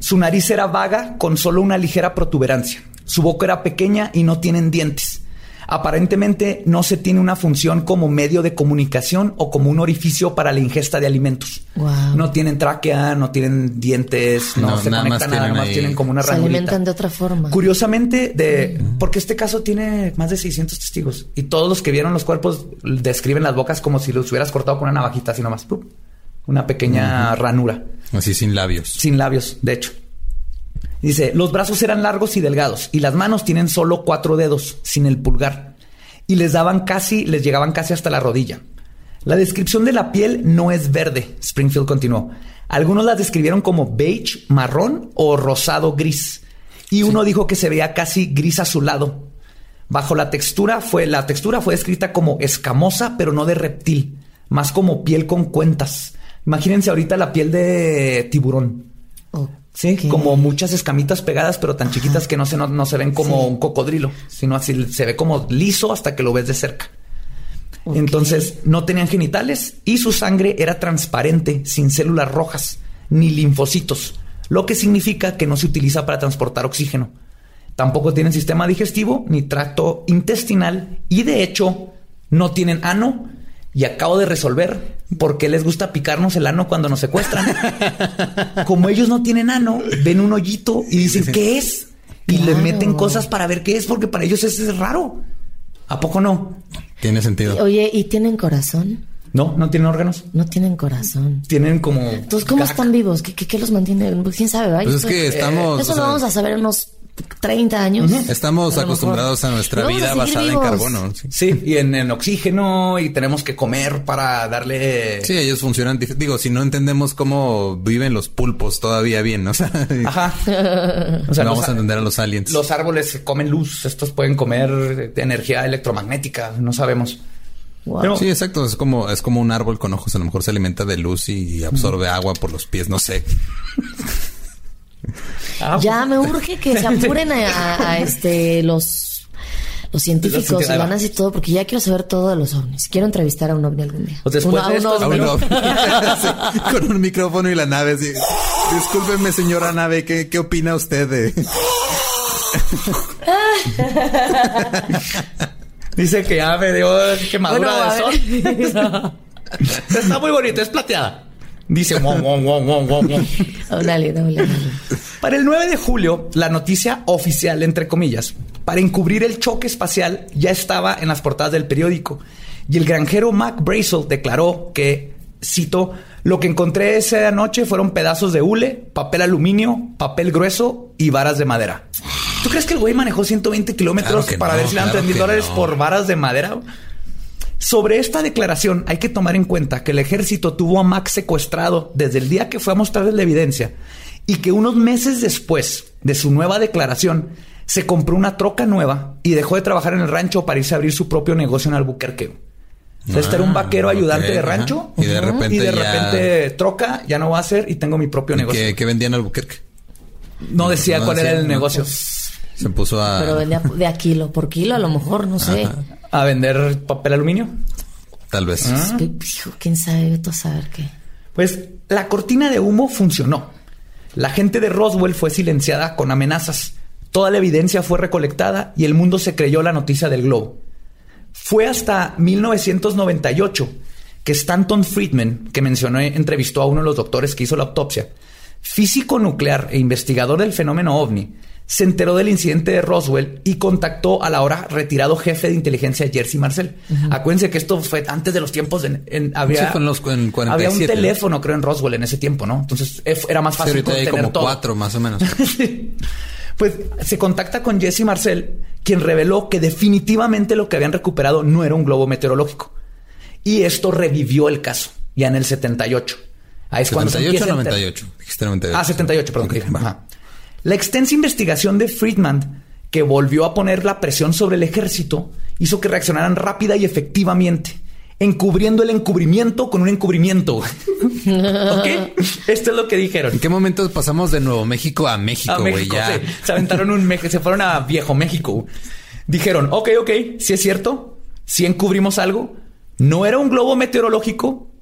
Su nariz era vaga, con solo una ligera protuberancia. Su boca era pequeña y no tienen dientes. Aparentemente no se tiene una función como medio de comunicación o como un orificio para la ingesta de alimentos. No tienen tráquea, no tienen dientes, no, No, se nada conectan nada, más ahí- tienen como una Se ranurita. alimentan de otra forma. Curiosamente, de, porque este caso tiene más de 600 testigos y todos los que vieron los cuerpos describen las bocas como si los hubieras cortado con una navajita, así nomás. ¡pup! Una pequeña ranura, Así sin labios. sin labios, de hecho. Dice, los brazos eran largos y delgados y las manos tienen solo cuatro dedos, sin el pulgar. Y les daban casi, les llegaban casi hasta la rodilla. La descripción de la piel no es verde, Springfield continuó. Algunos las describieron como beige, marrón o rosado gris. Y uno dijo que se veía casi gris azulado. Bajo la textura fue, la textura fue descrita como escamosa, pero no de reptil, más como piel con cuentas. Imagínense ahorita la piel de tiburón. Sí, como muchas escamitas pegadas, pero tan chiquitas que no se, no, no se ven como Sí. un cocodrilo, sino así se ve como liso hasta que lo ves de cerca. Entonces no tenían genitales y su sangre era transparente, sin células rojas ni linfocitos, lo que significa que no se utiliza para transportar oxígeno. Tampoco tienen sistema digestivo ni tracto intestinal y de hecho no tienen ano. Y acabo de resolver por qué les gusta picarnos el ano cuando nos secuestran. Como ellos no tienen ano, ven un hoyito y dicen, ¿qué es? Y le meten cosas para ver qué es, porque para ellos eso es raro. ¿A poco no? Tiene sentido. Oye, ¿y tienen corazón? No, no tienen órganos. No tienen corazón. Tienen como. Entonces, ¿cómo están vivos? ¿Qué, qué, qué los mantiene? Pues, ¿Quién sabe? Pues es que estamos, Eso o lo sea, vamos a saber en unos 30 años. Estamos A acostumbrados mejor. a nuestra Vamos vida basada en carbono. Sí. Sí, y en, en oxígeno y tenemos que comer para darle. Sí, ellos funcionan. Digo, si no entendemos cómo viven los pulpos todavía bien, ¿no? O sea, Ajá. O sea, no vamos a entender a los aliens. los árboles comen luz. Estos pueden comer energía electromagnética. No sabemos. Wow. Pero- Sí, exacto. Es como, es como un árbol con ojos. A lo mejor se alimenta de luz y absorbe agua por los pies. No sé. Ah, Ya me urge que se apuren a, a- a, este los los científicos científicos. ganas y todo, porque ya quiero saber todo de los ovnis. Quiero entrevistar a un ovni algún día. Pues después Uno- de a un esto- ovni. A un ovni. Sí, con un micrófono y la nave. así. Discúlpeme, señora nave, ¿qué, qué opina usted de...? Dice que ya me dio quemadura Bueno, de sol. Está muy bonita, es plateada. Dice, alien. Para el 9 de julio, la noticia oficial, entre comillas, para encubrir el choque espacial ya estaba en las portadas del periódico. Y el granjero Mac Brazel declaró que, cito, lo que encontré esa noche fueron pedazos de hule, papel aluminio, papel grueso y varas de madera. ¿Tú crees que el güey manejó 120 kilómetros Claro para no, ver si le dan claro 3 mil dólares no. por varas de madera? Sobre esta declaración hay que tomar en cuenta que el ejército tuvo a Max secuestrado desde el día que fue a mostrarles la evidencia y que unos meses después de su nueva declaración se compró una troca nueva y dejó de trabajar en el rancho para irse a abrir su propio negocio en Albuquerque. O sea, este era un Ah, vaquero ayudante de rancho Y de repente y de ya- repente troca ya no va a hacer y tengo mi propio negocio. ¿Qué, qué vendían al Albuquerque? No decía No cuál era el no. negocio. Se puso a... Pero vendía de a kilo por kilo, a lo mejor, no sé. Ajá. A vender papel aluminio. Tal vez. Ah. Que, hijo, quién sabe, a saber qué. Pues la cortina de humo funcionó. La gente de Roswell fue silenciada con amenazas. Toda la evidencia fue recolectada y el mundo se creyó la noticia del globo. Fue hasta 1998 que Stanton Friedman, que mencioné, entrevistó a uno de los doctores que hizo la autopsia, físico nuclear e investigador del fenómeno ovni, se enteró del incidente de Roswell y contactó al ahora retirado jefe de inteligencia Jersey Marcel. Acuérdense que esto fue antes de los tiempos en, había, Sí, en los- en 47, había un ¿no? teléfono, creo, en Roswell en ese tiempo, ¿no? Entonces era más Sí, fácil ahorita hay como todo. cuatro, más o menos. Sí. Pues se contacta con Jesse Marcel, quien reveló que definitivamente lo que habían recuperado no era un globo meteorológico. Y esto revivió el caso, ya en el 78. Ahí es cuando se 78 empieza o a enter- 98. Dijiste 98. Ah, 78, perdón. Dije. Ajá. La extensa investigación de Friedman, que volvió a poner la presión sobre el ejército, hizo que reaccionaran rápida y efectivamente, encubriendo el encubrimiento con un encubrimiento. ¿Ok? Esto es lo que dijeron. ¿En qué momento pasamos de Nuevo México a México, A güey? México, Ya. sí. Se aventaron un México, se fueron a Viejo México. Dijeron, ok, ok, si es cierto, si encubrimos algo. No era un globo meteorológico,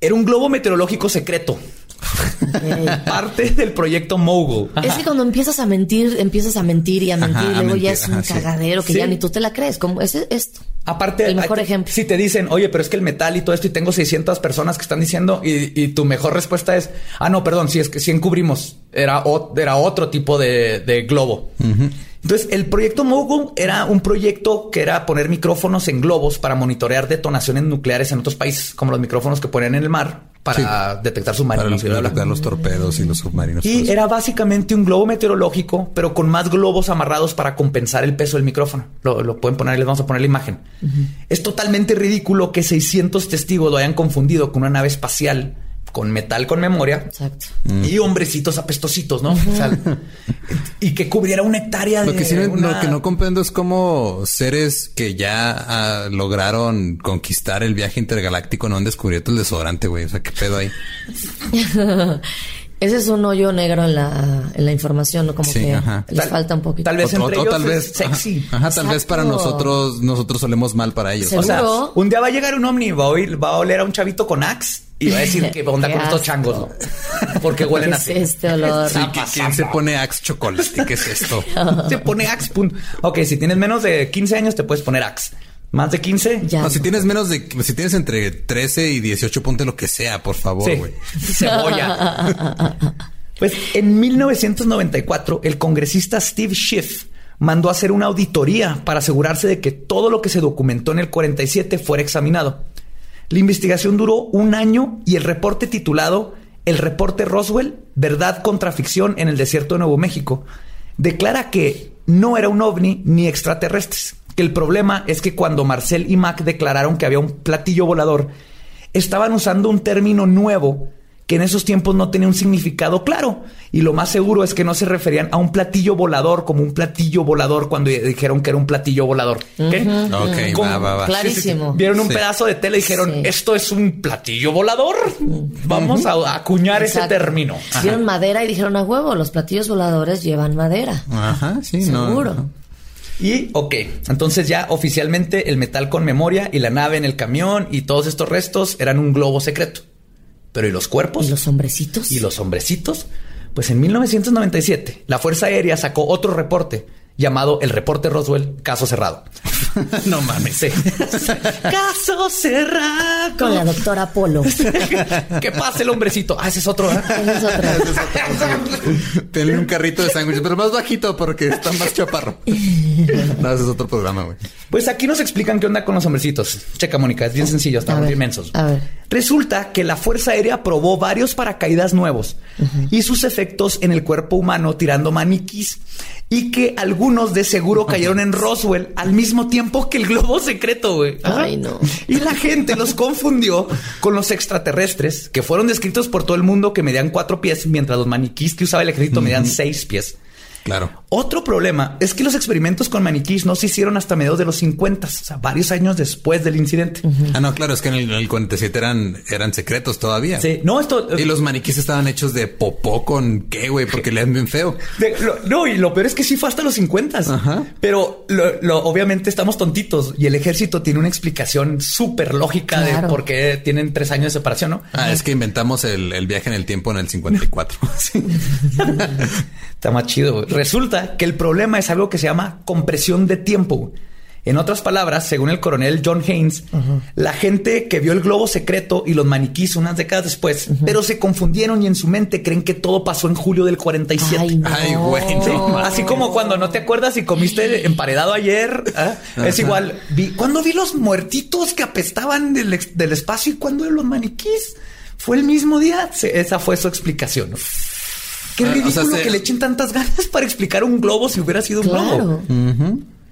era un globo meteorológico secreto. Parte del proyecto Mogul. Es que cuando empiezas a mentir, empiezas a mentir y a mentir, Ajá, y a luego ya es un ajá, sí. cagadero que Sí. ya ni tú te la crees. Como es esto. Aparte, El mejor hay- ejemplo. Si te dicen, oye, pero es que el metal y todo esto, y tengo 600 personas que están diciendo, y, y tu mejor respuesta es, ah, no, perdón, si es que si encubrimos, era, o- era otro tipo de, de globo. Entonces, el proyecto Mogul era un proyecto que era poner micrófonos en globos para monitorear detonaciones nucleares en otros países, como los micrófonos que ponen en el mar para detectar Para submarinos. y bla, bla, bla. detectar los torpedos y los submarinos. Y pues. era básicamente un globo meteorológico, pero con más globos amarrados para compensar el peso del micrófono. Lo, lo pueden poner, les vamos a poner la imagen. Es totalmente ridículo que 600 testigos lo hayan confundido con una nave espacial con metal con memoria Exacto. y hombrecitos apestositos, ¿no? O sea, y que cubriera una hectárea de Lo que, sí, no- una- lo que no comprendo es cómo seres que ya ah, lograron conquistar el viaje intergaláctico no han descubierto el desodorante, güey. O sea, qué pedo ahí. Ese es un hoyo negro en la, en la información, ¿no? Como Sí, que ajá. les Tal- falta un poquito. tal vez O- o- entre o ellos tal es vez sexy. Ajá, Ajá, tal vez para nosotros, nosotros solemos mal para ellos. Seguro. O sea, un día va a llegar un ovni, va a, oír- va a oler a un chavito con Axe y va a decir que onda con estos changos, ¿no? Porque huelen ¿Qué así. es este olor? Sí, ¿qui- ¿quién se pone Axe chocolate? ¿Qué es esto? Se pone Axe. punto. Ok, si tienes menos de 15 años, te puedes poner Axe. Más de 15, Ya. No, si tienes menos de, si tienes entre 13 y 18, ponte lo que sea, por favor, sí, güey. cebolla. pues en 1994, el congresista Steve Schiff mandó a hacer una auditoría para asegurarse de que todo lo que se documentó en el 47 fuera examinado. La investigación duró un año y el reporte titulado El reporte Roswell, verdad contra ficción en el desierto de Nuevo México, declara que no era un ovni ni extraterrestres, que el problema es que cuando Marcel y Mac declararon que había un platillo volador, estaban usando un término nuevo que en esos tiempos no tenía un significado claro. Y lo más seguro es que no se referían a un platillo volador como un platillo volador cuando dijeron que era un platillo volador. ¿Ok? Ok, Como- va, va, va. Clarísimo. Vieron un Sí. pedazo de tela y dijeron, Sí. esto es un platillo volador. Vamos a acuñar ese término. Vieron madera y dijeron a huevo, los platillos voladores llevan madera. Ajá, sí, no, Seguro. no. Y ok, entonces ya oficialmente el metal con memoria y la nave en el camión y todos estos restos eran un globo secreto. Pero ¿y los cuerpos? ¿Y los hombrecitos? ¿Y los hombrecitos? Pues en 1997 la Fuerza Aérea sacó otro reporte llamado el reporte Roswell, caso cerrado. no mames. Sí. caso cerrado. Con la doctora Polo. ¿Qué pasa el hombrecito? Ah, ese es otro. ¿eh? Ese es otro. Tienen un carrito de sándwiches, pero más bajito porque está más chaparro. No, ese es otro programa, güey. Pues aquí nos explican qué onda con los hombrecitos. Checa, Mónica, es bien sencillo, A estamos ver, inmensos. a ver. Resulta que la Fuerza Aérea probó varios paracaídas nuevos y sus efectos en el cuerpo humano tirando maniquís y que algunos de seguro cayeron en Roswell al mismo tiempo que el globo secreto, güey. Ay, no. Y la gente los confundió con los extraterrestres que fueron descritos por todo el mundo que medían cuatro pies, mientras los maniquís que usaba el ejército medían seis pies. Claro. Otro problema es que los experimentos con maniquís no se hicieron hasta mediados de los 50, o sea, varios años después del incidente. Ah, no, claro, es que en el, en el 47 eran, eran secretos todavía. Sí, no, esto. Y los maniquís estaban hechos de popó con qué, güey, porque le dan bien feo. de- lo- no, y lo peor es que sí fue hasta los 50. Ajá. Pero lo- lo- obviamente estamos tontitos y el ejército tiene una explicación súper lógica de por qué tienen tres años de separación, ¿no? Ah, es que inventamos el, el viaje en el tiempo en el 54. Sí. Está más chido. güey. Resulta que el problema es algo que se llama compresión de tiempo. En otras palabras, según el coronel John Haynes, la gente que vio el globo secreto y los maniquís unas décadas después, pero se confundieron y en su mente creen que todo pasó en julio del 47. Ay, no. Ay, güey, Sí, no mames. así como cuando no te acuerdas si comiste emparedado ayer. ¿ah? Es igual. Vi, ¿Cuándo vi los muertitos que apestaban del, espacio y cuándo los maniquís? Fue el mismo día. Sí, esa fue su explicación. Qué Ah, o ridículo sea, se- que le echen tantas ganas para explicar un globo si hubiera sido un globo.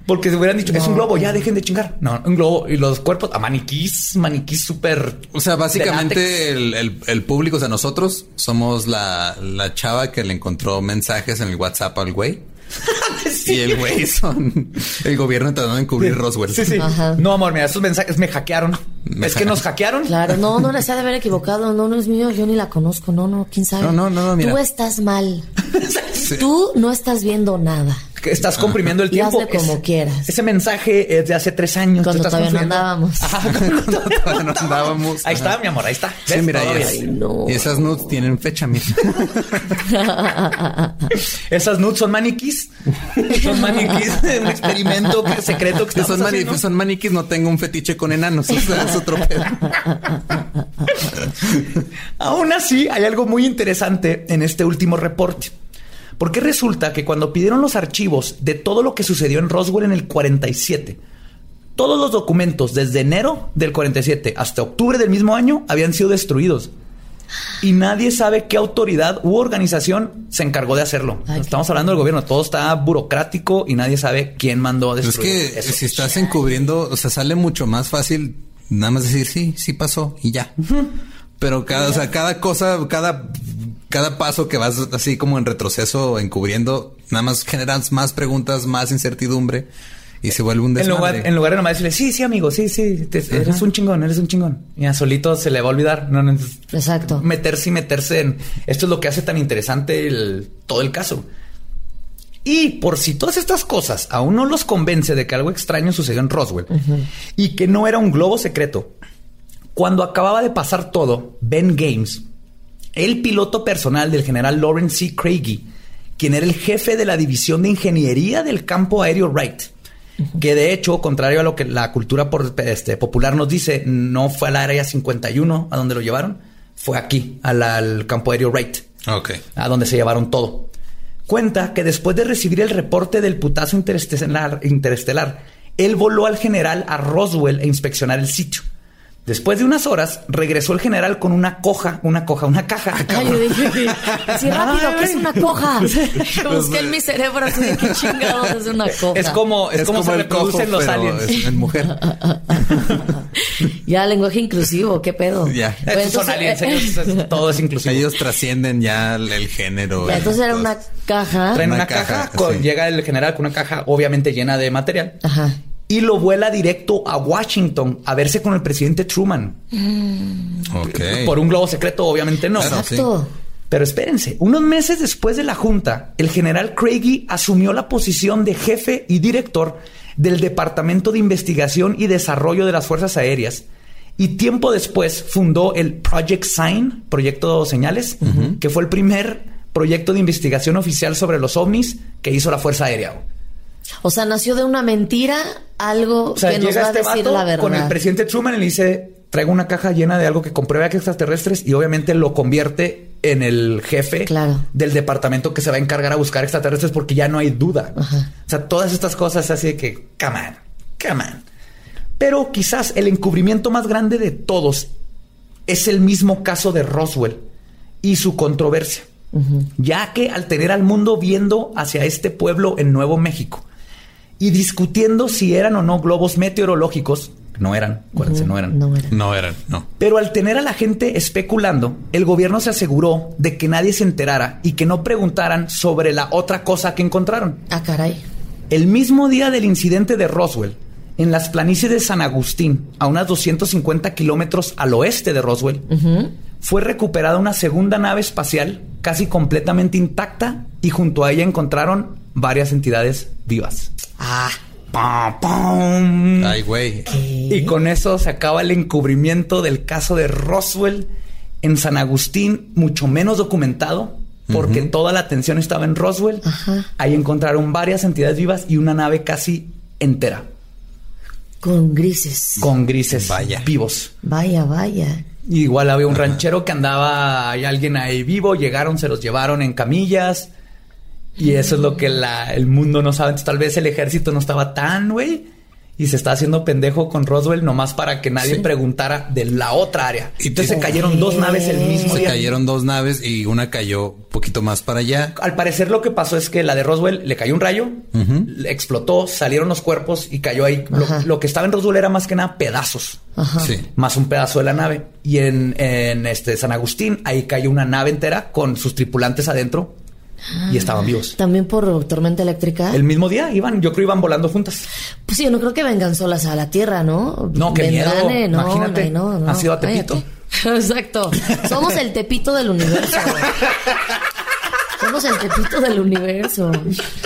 Porque si hubieran dicho, es un globo, ya dejen de chingar. No, un globo y los cuerpos a maniquís, maniquís súper. O sea, básicamente el, el- el público, o sea, nosotros somos la, la chava que le encontró mensajes en el WhatsApp al güey. Y el güey son el gobierno tratando de encubrir Roswell. Sí, sí. Ajá. No, amor, mira, esos mensajes me hackearon. Me es que nos hackearon. Claro, no, no les ha de haber equivocado. No, no es mío, yo ni la conozco. No, no, quién sabe. No, no, no, no, mira. Tú estás mal. Sí. Tú no estás viendo nada. que estás comprimiendo el Y tiempo. hazle como quieras. Ese mensaje es de hace tres años. Cuando todavía no andábamos. Ajá, cuando Todavía no andábamos. Ahí está, mi amor, ahí está. Sí, mira, y, es- Ay, no. y esas nudes tienen fecha, mira. Esas nudes son maniquís. Son maniquís de un experimento que- secreto que son, mani- son maniquís, no tengo un fetiche con enanos. O sea, es otro pedo. Aún así, hay algo muy interesante en este último reporte. Porque resulta que cuando pidieron los archivos de todo lo que sucedió en Roswell en el 47, todos los documentos desde enero del 47 hasta octubre del mismo año habían sido destruidos. Y nadie sabe qué autoridad u organización se encargó de hacerlo. Ay, Estamos hablando del gobierno, todo está burocrático y nadie sabe quién mandó a Es destruir que eso. si estás encubriendo, o sea, sale mucho más fácil nada más decir sí, sí pasó y ya. Pero cada, o sea, cada cosa, cada, cada paso que vas así como en retroceso encubriendo, nada más generas más preguntas, más incertidumbre y se vuelve un En desmadre. lugar, en lugar de nomás decirle, sí, sí, amigo, sí, sí, te- eres un chingón, eres un chingón. Y a solito se le va a olvidar. No, no, Exacto. meterse y meterse en esto es lo que hace tan interesante el, todo el caso. Y por si todas estas cosas aún no los convence de que algo extraño sucedió en Roswell y que no era un globo secreto, cuando acababa de pasar todo, Ben Games, el piloto personal del general Lawrence C. Craigie, quien era el jefe de la división de ingeniería del campo aéreo Wright, que de hecho, contrario a lo que la cultura por- este, popular nos dice, no fue al área 51 a donde lo llevaron, fue aquí, al, al campo aéreo Wright, Ok. a donde se llevaron todo. Cuenta que después de recibir el reporte del putazo interestelar, interestelar él voló al general a Roswell e inspeccionar el sitio. Después de unas horas, regresó el general con una coja, una coja, una caja. Ay, yo dije, así rápido, que es una coja. Pues, Busqué en mi cerebro así de qué chingados es una coja. Es como, es, como, se el reproducen cojo, los pero aliens. es en mujer. Ya, lenguaje inclusivo, qué pedo. Ya. Pues Estos son aliens, ellos, todo es inclusivo. Ellos trascienden ya el, el género. Ya, entonces era una caja. Traen Una una, caja, caja, con- sí. llega el general con una caja obviamente llena de material Ajá. Y lo vuela directo a Washington a verse con el presidente Truman. Ok. Por un globo secreto, obviamente no. Exacto. Pero espérense, unos meses después de la junta, el general Craigie asumió la posición de jefe y director del Departamento de Investigación y Desarrollo de las Fuerzas Aéreas. Y tiempo después fundó el Project Sign, Proyecto Señales, que fue el primer proyecto de investigación oficial sobre los ovnis que hizo la Fuerza Aérea. O sea, nació de una mentira algo O sea, que nos llega va a este decir la verdad. con el presidente Truman y le dice, traigo una caja llena de algo que comprueba que extraterrestres y obviamente lo convierte en el jefe Claro. del departamento que se va a encargar a buscar extraterrestres porque ya no hay duda. Ajá. O sea, todas estas cosas así de que, come on, come on. Pero quizás el encubrimiento más grande de todos es el mismo caso de Roswell y su controversia. Ya que al tener al mundo viendo hacia este pueblo en Nuevo México y discutiendo si eran o no globos meteorológicos, no eran, acuérdense, no eran. No era. No eran, no. Pero al tener a la gente especulando, el gobierno se aseguró de que nadie se enterara y que no preguntaran sobre la otra cosa que encontraron. Ah, caray. El mismo día del incidente de Roswell, en las planicies de San Agustín, a unas 250 kilómetros al oeste de Roswell, fue recuperada una segunda nave espacial casi completamente intacta y junto a ella encontraron varias entidades vivas. Ah, ¡Pam, pam! Ay, güey. Y con eso se acaba el encubrimiento del caso de Roswell en San Agustín, mucho menos documentado, porque toda la atención estaba en Roswell. Ajá. Ahí encontraron varias entidades vivas y una nave casi entera, con grises. con grises Vaya. vivos. Vaya, vaya. Y igual había un ranchero que andaba, hay alguien ahí vivo, llegaron, se los llevaron en camillas. Y eso es lo que la- el mundo no sabe. Entonces, tal vez el ejército no estaba tan, güey. Y se está haciendo pendejo con Roswell nomás para que nadie preguntara de la otra área. Y Entonces se cayeron dos naves el mismo Se día. cayeron dos naves y una cayó un poquito más para allá. Al parecer lo que pasó es que la de Roswell le cayó un rayo, le explotó, salieron los cuerpos y cayó ahí. Lo, que estaba en Roswell era más que nada pedazos. Ajá. Sí. más un pedazo de la nave. Y en, en, este San Agustín, ahí cayó una nave entera con sus tripulantes adentro y estaban vivos. También por tormenta eléctrica. El mismo día iban, yo creo iban volando juntas. Pues sí, yo no creo que vengan solas a la tierra, ¿no? No, qué miedo. eh, no, Imagínate. no, no, ¿Has ido a Tepito? cállate. Exacto. Somos el tepito del universo. Somos el tepito del universo.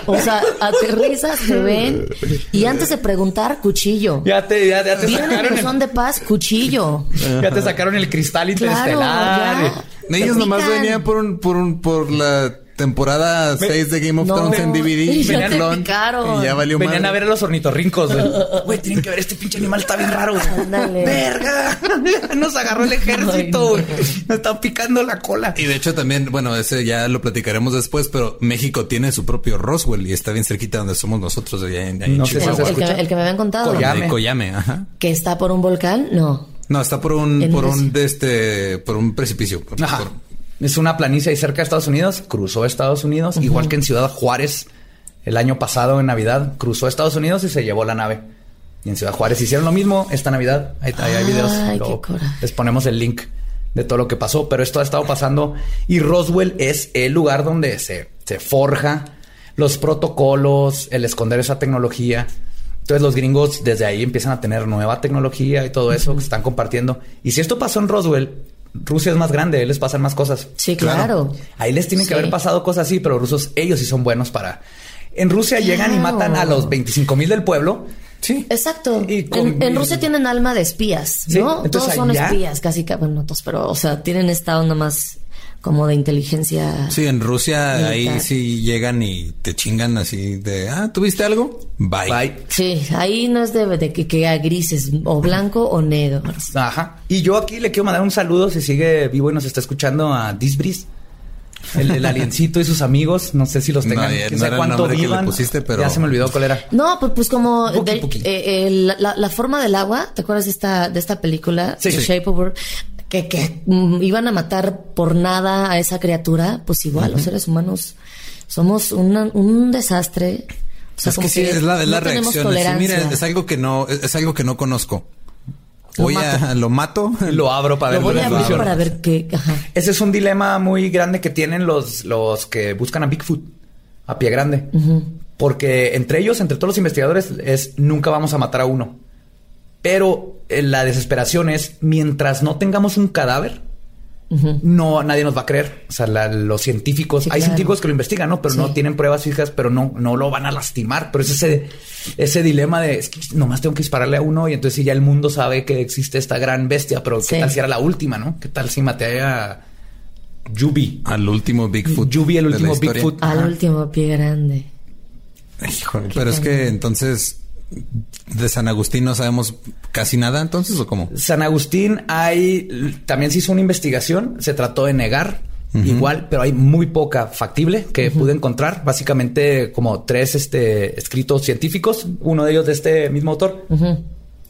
O sea, aterrizas, te ven y antes de preguntar, cuchillo. Ya te, ya, ya te Vienen sacaron el, de paz, cuchillo. ya te sacaron el cristal Claro, interestelar. ya. Ellos Te nomás venían por un, por un, por la temporada 6 de Game of No, Thrones en DVD. ya te Clon. Y ya valió Venían madre. a ver a los ornitorrincos. güey. Tienen que ver, este pinche animal está bien raro. güey. Verga. Nos agarró el ejército. güey. Nos están picando la cola. Y de hecho también, bueno, ese ya lo platicaremos después, pero México tiene su propio Roswell y está bien cerquita donde somos nosotros, allá en, sé si se El que, escucha? el que me habían contado. Coyame, ajá. Que está por un volcán, no. No, está por un, por un un, de este, por un precipicio. Por- Ajá. por- Es una planicie ahí cerca de Estados Unidos, cruzó Estados Unidos, igual que en Ciudad Juárez el año pasado en Navidad, cruzó Estados Unidos y se llevó la nave. Y en Ciudad Juárez hicieron lo mismo esta Navidad. Ahí, ahí hay videos. Ay, Luego qué coraje. les ponemos el link de todo lo que pasó, pero esto ha estado pasando y Roswell es el lugar donde se, se forja los protocolos, el esconder esa tecnología. Entonces los gringos desde ahí empiezan a tener nueva tecnología y todo eso que están compartiendo. Y si esto pasó en Roswell, Rusia es más grande, ahí les pasan más cosas. Sí, claro. Ahí les tienen que haber pasado cosas así, pero los rusos, ellos sí son buenos para... En Rusia llegan y matan a los 25 mil del pueblo. Sí. Exacto. Y con- en, en Rusia tienen alma de espías, Sí, ¿no? entonces todos son allá- espías, casi que, bueno, no todos, pero, o sea, tienen esta onda más como de inteligencia. Sí, en Rusia ahí sí llegan y te chingan así de, ah, ¿tuviste algo? Bye. Bye. Sí, ahí no es de, de que, que a grises, o blanco o negro. Ajá. Y yo aquí le quiero mandar un saludo si sigue vivo y nos está escuchando a Disbris. El, el aliencito y sus amigos. No sé si los No, tengan. ya quién no era el cuánto nombre que le vivan. pusiste, pero- Ya se me olvidó cuál era. No, pues, pues como eh, eh, la, la- la forma del agua, ¿te acuerdas de esta, de esta película? Sí. The Sí. Shape of Water? Que, que mm, iban a matar por nada a esa criatura, pues igual, los seres humanos somos una- un desastre. O sea, es que sí, es la, es la no tenemos reacción. Es, tolerancia. mira, es algo que no, es, algo que no conozco. Lo Voy a, lo mato. Lo abro para Lo ver voy la a abrir para ver qué. Ajá. Ese es un dilema muy grande que tienen los, los que buscan a Bigfoot, a pie grande. Porque entre ellos, entre todos los investigadores, es nunca vamos a matar a uno. Pero eh, la desesperación es, mientras no tengamos un cadáver, no nadie nos va a creer. O sea, la- los científicos, Sí, hay claro. científicos que lo investigan, ¿no? Pero no tienen pruebas fijas, pero no, no lo van a lastimar. Pero es ese, ese dilema de es que nomás tengo que dispararle a uno y entonces si ya el mundo sabe que existe esta gran bestia, pero Sí. qué tal si era la última, ¿no? ¿Qué tal si maté a Yubi? Al último Bigfoot. Yubi, el último. Bigfoot. Al último pie grande. Híjole, pero es que entonces de San Agustín no sabemos casi nada entonces o cómo? San Agustín hay también se hizo una investigación, se trató de negar igual, pero hay muy poca factible que pude encontrar, básicamente como tres este escritos científicos, uno de ellos de este mismo autor,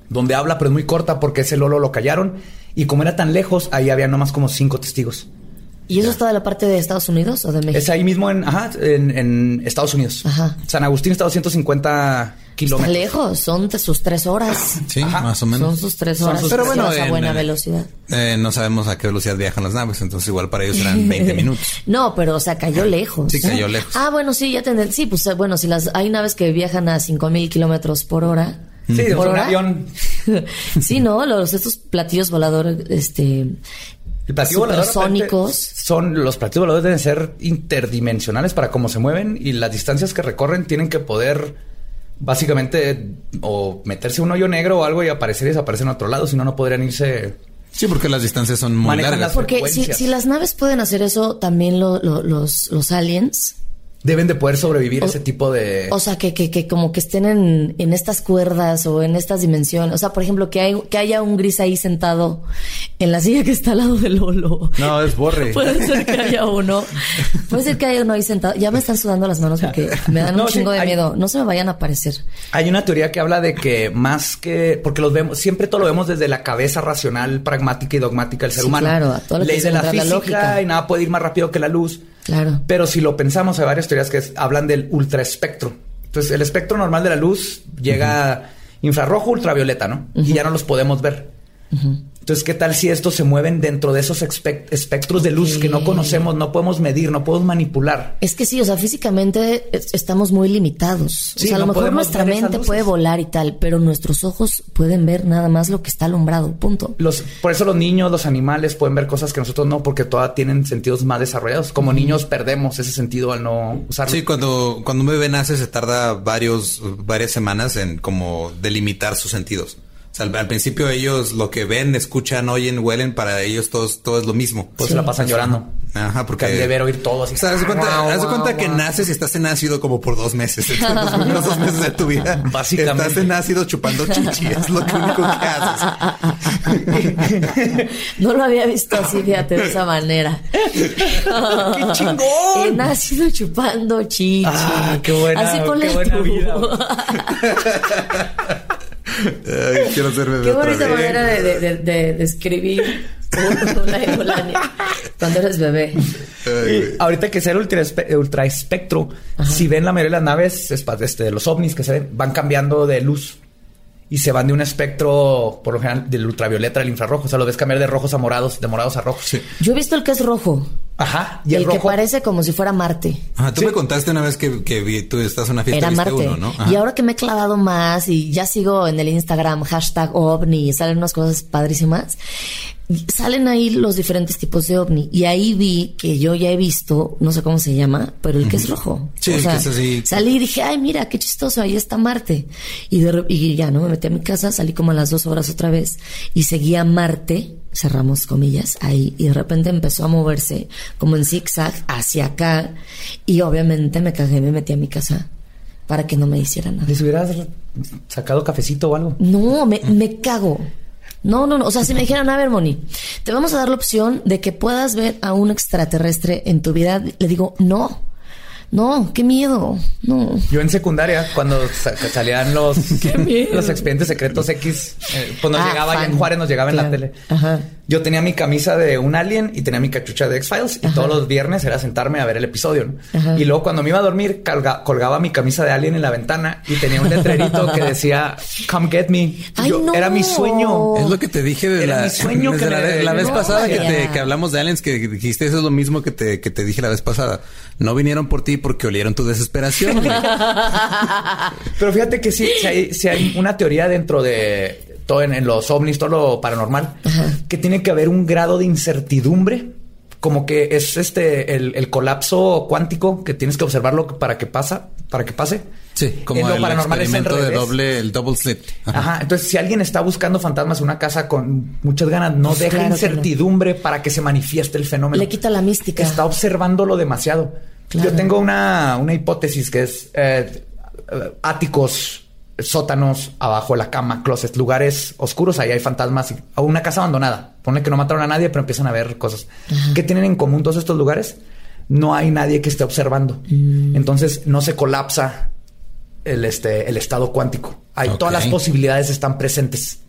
donde habla pero es muy corta porque ese Lolo lo callaron y como era tan lejos, ahí había nomás como cinco testigos. ¿Y eso está de la parte de Estados Unidos o de México? Es ahí mismo en, ajá, en, en Estados Unidos. Ajá. San Agustín está a 250 Está kilómetros. lejos, son de sus tres horas. Sí, Ajá. más o menos. Son sus tres horas. sus Pero bueno, a en- buena en- velocidad. Eh, no sabemos a qué velocidad viajan las naves, entonces igual para ellos serán 20 minutos. No, pero o sea, cayó lejos. Sí, cayó lejos. Ah, bueno, sí, ya tendré. Sí, pues eh, bueno, si las hay naves que viajan a 5000 kilómetros por hora. Sí, por un avión. sí, no, los estos platillos voladores, este. El platillo volador Son los platillos voladores deben ser interdimensionales para cómo se mueven y las distancias que recorren tienen que poder básicamente o meterse un hoyo negro o algo y aparecer y desaparecer en otro lado, si no no podrían irse. Sí, porque las distancias son muy largas. las- Porque si, las naves pueden hacer eso, también lo- lo- los, los aliens. Deben de poder sobrevivir O- ese tipo de. O sea, que, que, que como que estén en, en estas cuerdas o en estas dimensiones. O sea, por ejemplo, que, hay, que haya un gris ahí sentado en la silla que está al lado del Lolo. No, es borre. Puede ser que haya uno. Puede ser que haya uno ahí sentado. Ya me están sudando las manos porque me dan No, un sí, chingo de hay- miedo. No se me vayan a aparecer. Hay una teoría que habla de que más que porque los vemos siempre todo lo vemos desde la cabeza racional, pragmática y dogmática del ser Sí, humano. claro, a todo lo que Ley de la la física lógica. y nada puede ir más rápido que la luz. Claro. Pero si lo pensamos, hay varias teorías que es- hablan del ultraespectro. Entonces, el espectro normal de la luz llega infrarrojo, ultravioleta, ¿no? Y ya no los podemos ver. Entonces, ¿qué tal si estos se mueven dentro de esos espectros de luz que no conocemos, no podemos medir, no podemos manipular? Es que sí, o sea, físicamente es- estamos muy limitados. Sí, o sea, a no lo mejor nuestra mente puede volar y tal, pero nuestros ojos pueden ver nada más lo que está alumbrado. Punto. Los, por eso los niños, los animales pueden ver cosas que nosotros no, porque todavía tienen sentidos más desarrollados. Como niños perdemos ese sentido al no usarlo. Sí, cuando, cuando un bebé nace se tarda varios, varias semanas en como delimitar sus sentidos. O sea, al, al principio ellos lo que ven, escuchan, oyen, huelen, para ellos todos, todo es lo mismo. Pues se la pasan llorando. Ajá, porque... Han de ver oír todo así. O sea, haz de cuenta, Guau, haz de guau, cuenta que guau. naces y estás en ácido como por dos meses. Los primeros dos meses de tu vida. Básicamente. Estás en ácido chupando chichi. Es lo que único que haces. No lo había visto así, fíjate, de esa manera. ¡Qué chingón! He nacido chupando chichi. Ah, qué buena- Así qué ponle buena vida. Ay, quiero ser bebé Qué otra bonita vez. manera de, de, de, de una Eulalia cuando eres bebé. Y ahorita que sea el ultraespe- ultraespectro, si ven la mayoría de las naves, espa- este, los ovnis que se ven, van cambiando de luz. Y se van de un espectro, por lo general, del ultravioleta al infrarrojo. O sea, lo ves cambiar de rojos a morados, de morados a rojos. Yo he visto el que es rojo. Ajá. Y el el, que parece como si fuera Marte. Ajá, tú Sí. me contaste una vez que, que vi- tú estás en una fiesta Era Marte. uno, ¿no? Y ahora que me he clavado más y ya sigo en el Instagram hashtag ovni y salen unas cosas padrísimas, salen ahí los diferentes tipos de ovni. Y ahí vi que yo ya he visto, no sé cómo se llama, pero el que es rojo. Sí, el que es así. Salí y dije, ay, mira, qué chistoso, ahí está Marte. Y, de y ya, ¿no? Me metí a mi casa, salí como a las dos horas otra vez y seguía Marte, cerramos comillas, ahí. Y de repente empezó a moverse como en zigzag hacia acá. Y obviamente me cagué y me metí a mi casa para que no me hiciera nada. ¿Les hubieras sacado cafecito o algo? No, me, me cago. No, no, no. O sea, si me dijeran, a ver, Moni, te vamos a dar la opción de que puedas ver a un extraterrestre en tu vida, le digo, no. No, qué miedo. No. Yo en secundaria, cuando sa- salían los, los expedientes secretos X, eh, pues nos Ah, llegaba fan. en Juárez, nos llegaba en la tele. Ajá. Yo tenía mi camisa de un alien y tenía mi cachucha de X-Files y Ajá. todos los viernes era sentarme a ver el episodio. Y luego cuando me iba a dormir colga- colgaba mi camisa de alien en la ventana y tenía un letrerito que decía Come get me. Y Ay, yo- no. Era mi sueño. Es lo que te dije de Era la, mi sueño que la, me- vez- la vez No, pasada que, te, que hablamos de aliens que dijiste eso es lo mismo que te, que te dije la vez pasada. No vinieron por ti porque olieron tu desesperación. Pero fíjate que sí, hay, sí hay una teoría dentro de todo en, en los ovnis, todo lo paranormal, que tiene que haber un grado de incertidumbre, como que es este el, el colapso cuántico que tienes que observarlo para que pasa, para que pase. Sí, como En lo el paranormal es al experimento de doble, el double slit. Ajá. Entonces, si alguien está buscando fantasmas en una casa con muchas ganas, no deja claro que no. incertidumbre para que se manifieste el fenómeno. Le quita la mística. Está observándolo demasiado. Claro. Yo tengo una, una hipótesis que es eh, áticos, sótanos, abajo de la cama, closets, lugares oscuros. Ahí hay fantasmas. y- O una casa abandonada. Pone que no mataron a nadie, pero empiezan a ver cosas. ¿Qué tienen en común todos estos lugares? No hay nadie que esté observando. Mm. Entonces no se colapsa el, este, el estado cuántico. Hay todas las posibilidades están presentes.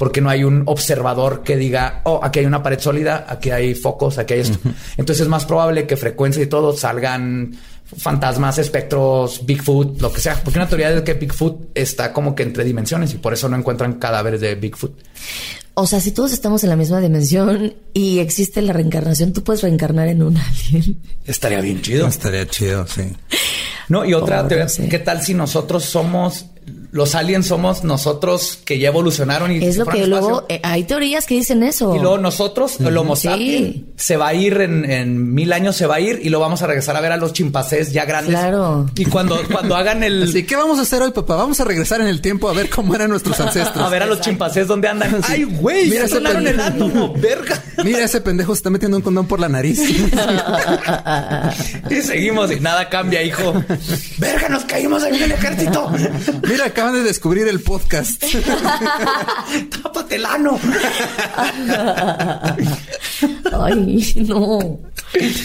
Porque no hay un observador que diga, oh, aquí hay una pared sólida, aquí hay focos, aquí hay esto. Entonces es más probable que frecuencia y todo salgan fantasmas, espectros, Bigfoot, lo que sea. Porque una teoría es que Bigfoot está como que entre dimensiones y por eso no encuentran cadáveres de Bigfoot. O sea, si todos estamos en la misma dimensión y existe la reencarnación, tú puedes reencarnar en un alien. Estaría bien chido. Estaría chido, sí. No, y otra Oh, teoría, no sé. ¿qué tal si nosotros somos, los aliens somos nosotros que ya evolucionaron y Es se lo fueron que luego eh, hay teorías que dicen eso. Y luego nosotros, el Homo Sí. sapiens, se va a ir en, en mil años, se va a ir y lo vamos a regresar a ver a los chimpancés ya grandes. Claro. Y cuando, cuando hagan el. Así, ¿qué vamos a hacer hoy, papá? Vamos a regresar en el tiempo a ver cómo eran nuestros ancestros. A ver a los chimpancés dónde andan. Ay, güey, Mira mira, ese el pendejo. átomo, verga. Mira, ese pendejo se está metiendo un condón por la nariz. Y seguimos y nada cambia, hijo. Verga, nos caímos en el ejército. Mira, acaban de descubrir el podcast. Tápate el ano. Ay, no.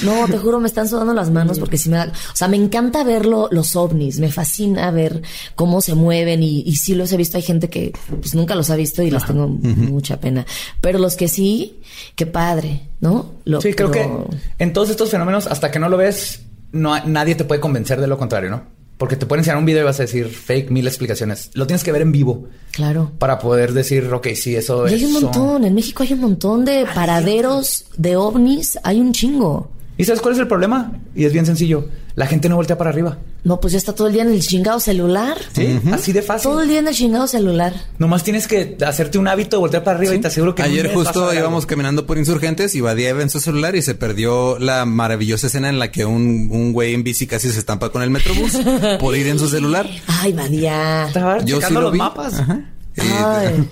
No, te juro, me están sudando las manos porque sí me da. O sea, me encanta ver lo- los ovnis. Me fascina ver cómo se mueven y, y sí los he visto. Hay gente que pues nunca los ha visto y les tengo mucha pena. Pero los que sí, qué padre, ¿no? Lo- Sí, creo pero- que en todos estos fenómenos, hasta que no lo ves, no, nadie te puede convencer de lo contrario, ¿no? Porque te pueden enseñar un video y vas a decir fake, mil explicaciones. Lo tienes que ver en vivo Claro. para poder decir, ok, sí, eso Y es. hay un montón. En México hay un montón de paraderos de ovnis. Hay un chingo. ¿Y sabes cuál es el problema? Y es bien sencillo. La gente no voltea para arriba. No, pues ya está todo el día en el chingado celular. Sí, así de fácil. Todo el día en el chingado celular. Nomás tienes que hacerte un hábito de voltear para arriba y te aseguro que Ayer justo íbamos algo. caminando por insurgentes y Badía iba en su celular y se perdió la maravillosa escena en la que un, un güey en bici casi se estampa con el metrobús por ir en su celular. Ay, Badía. Estaba Yo sí checando lo los vi. mapas. Ajá. Y- Ay.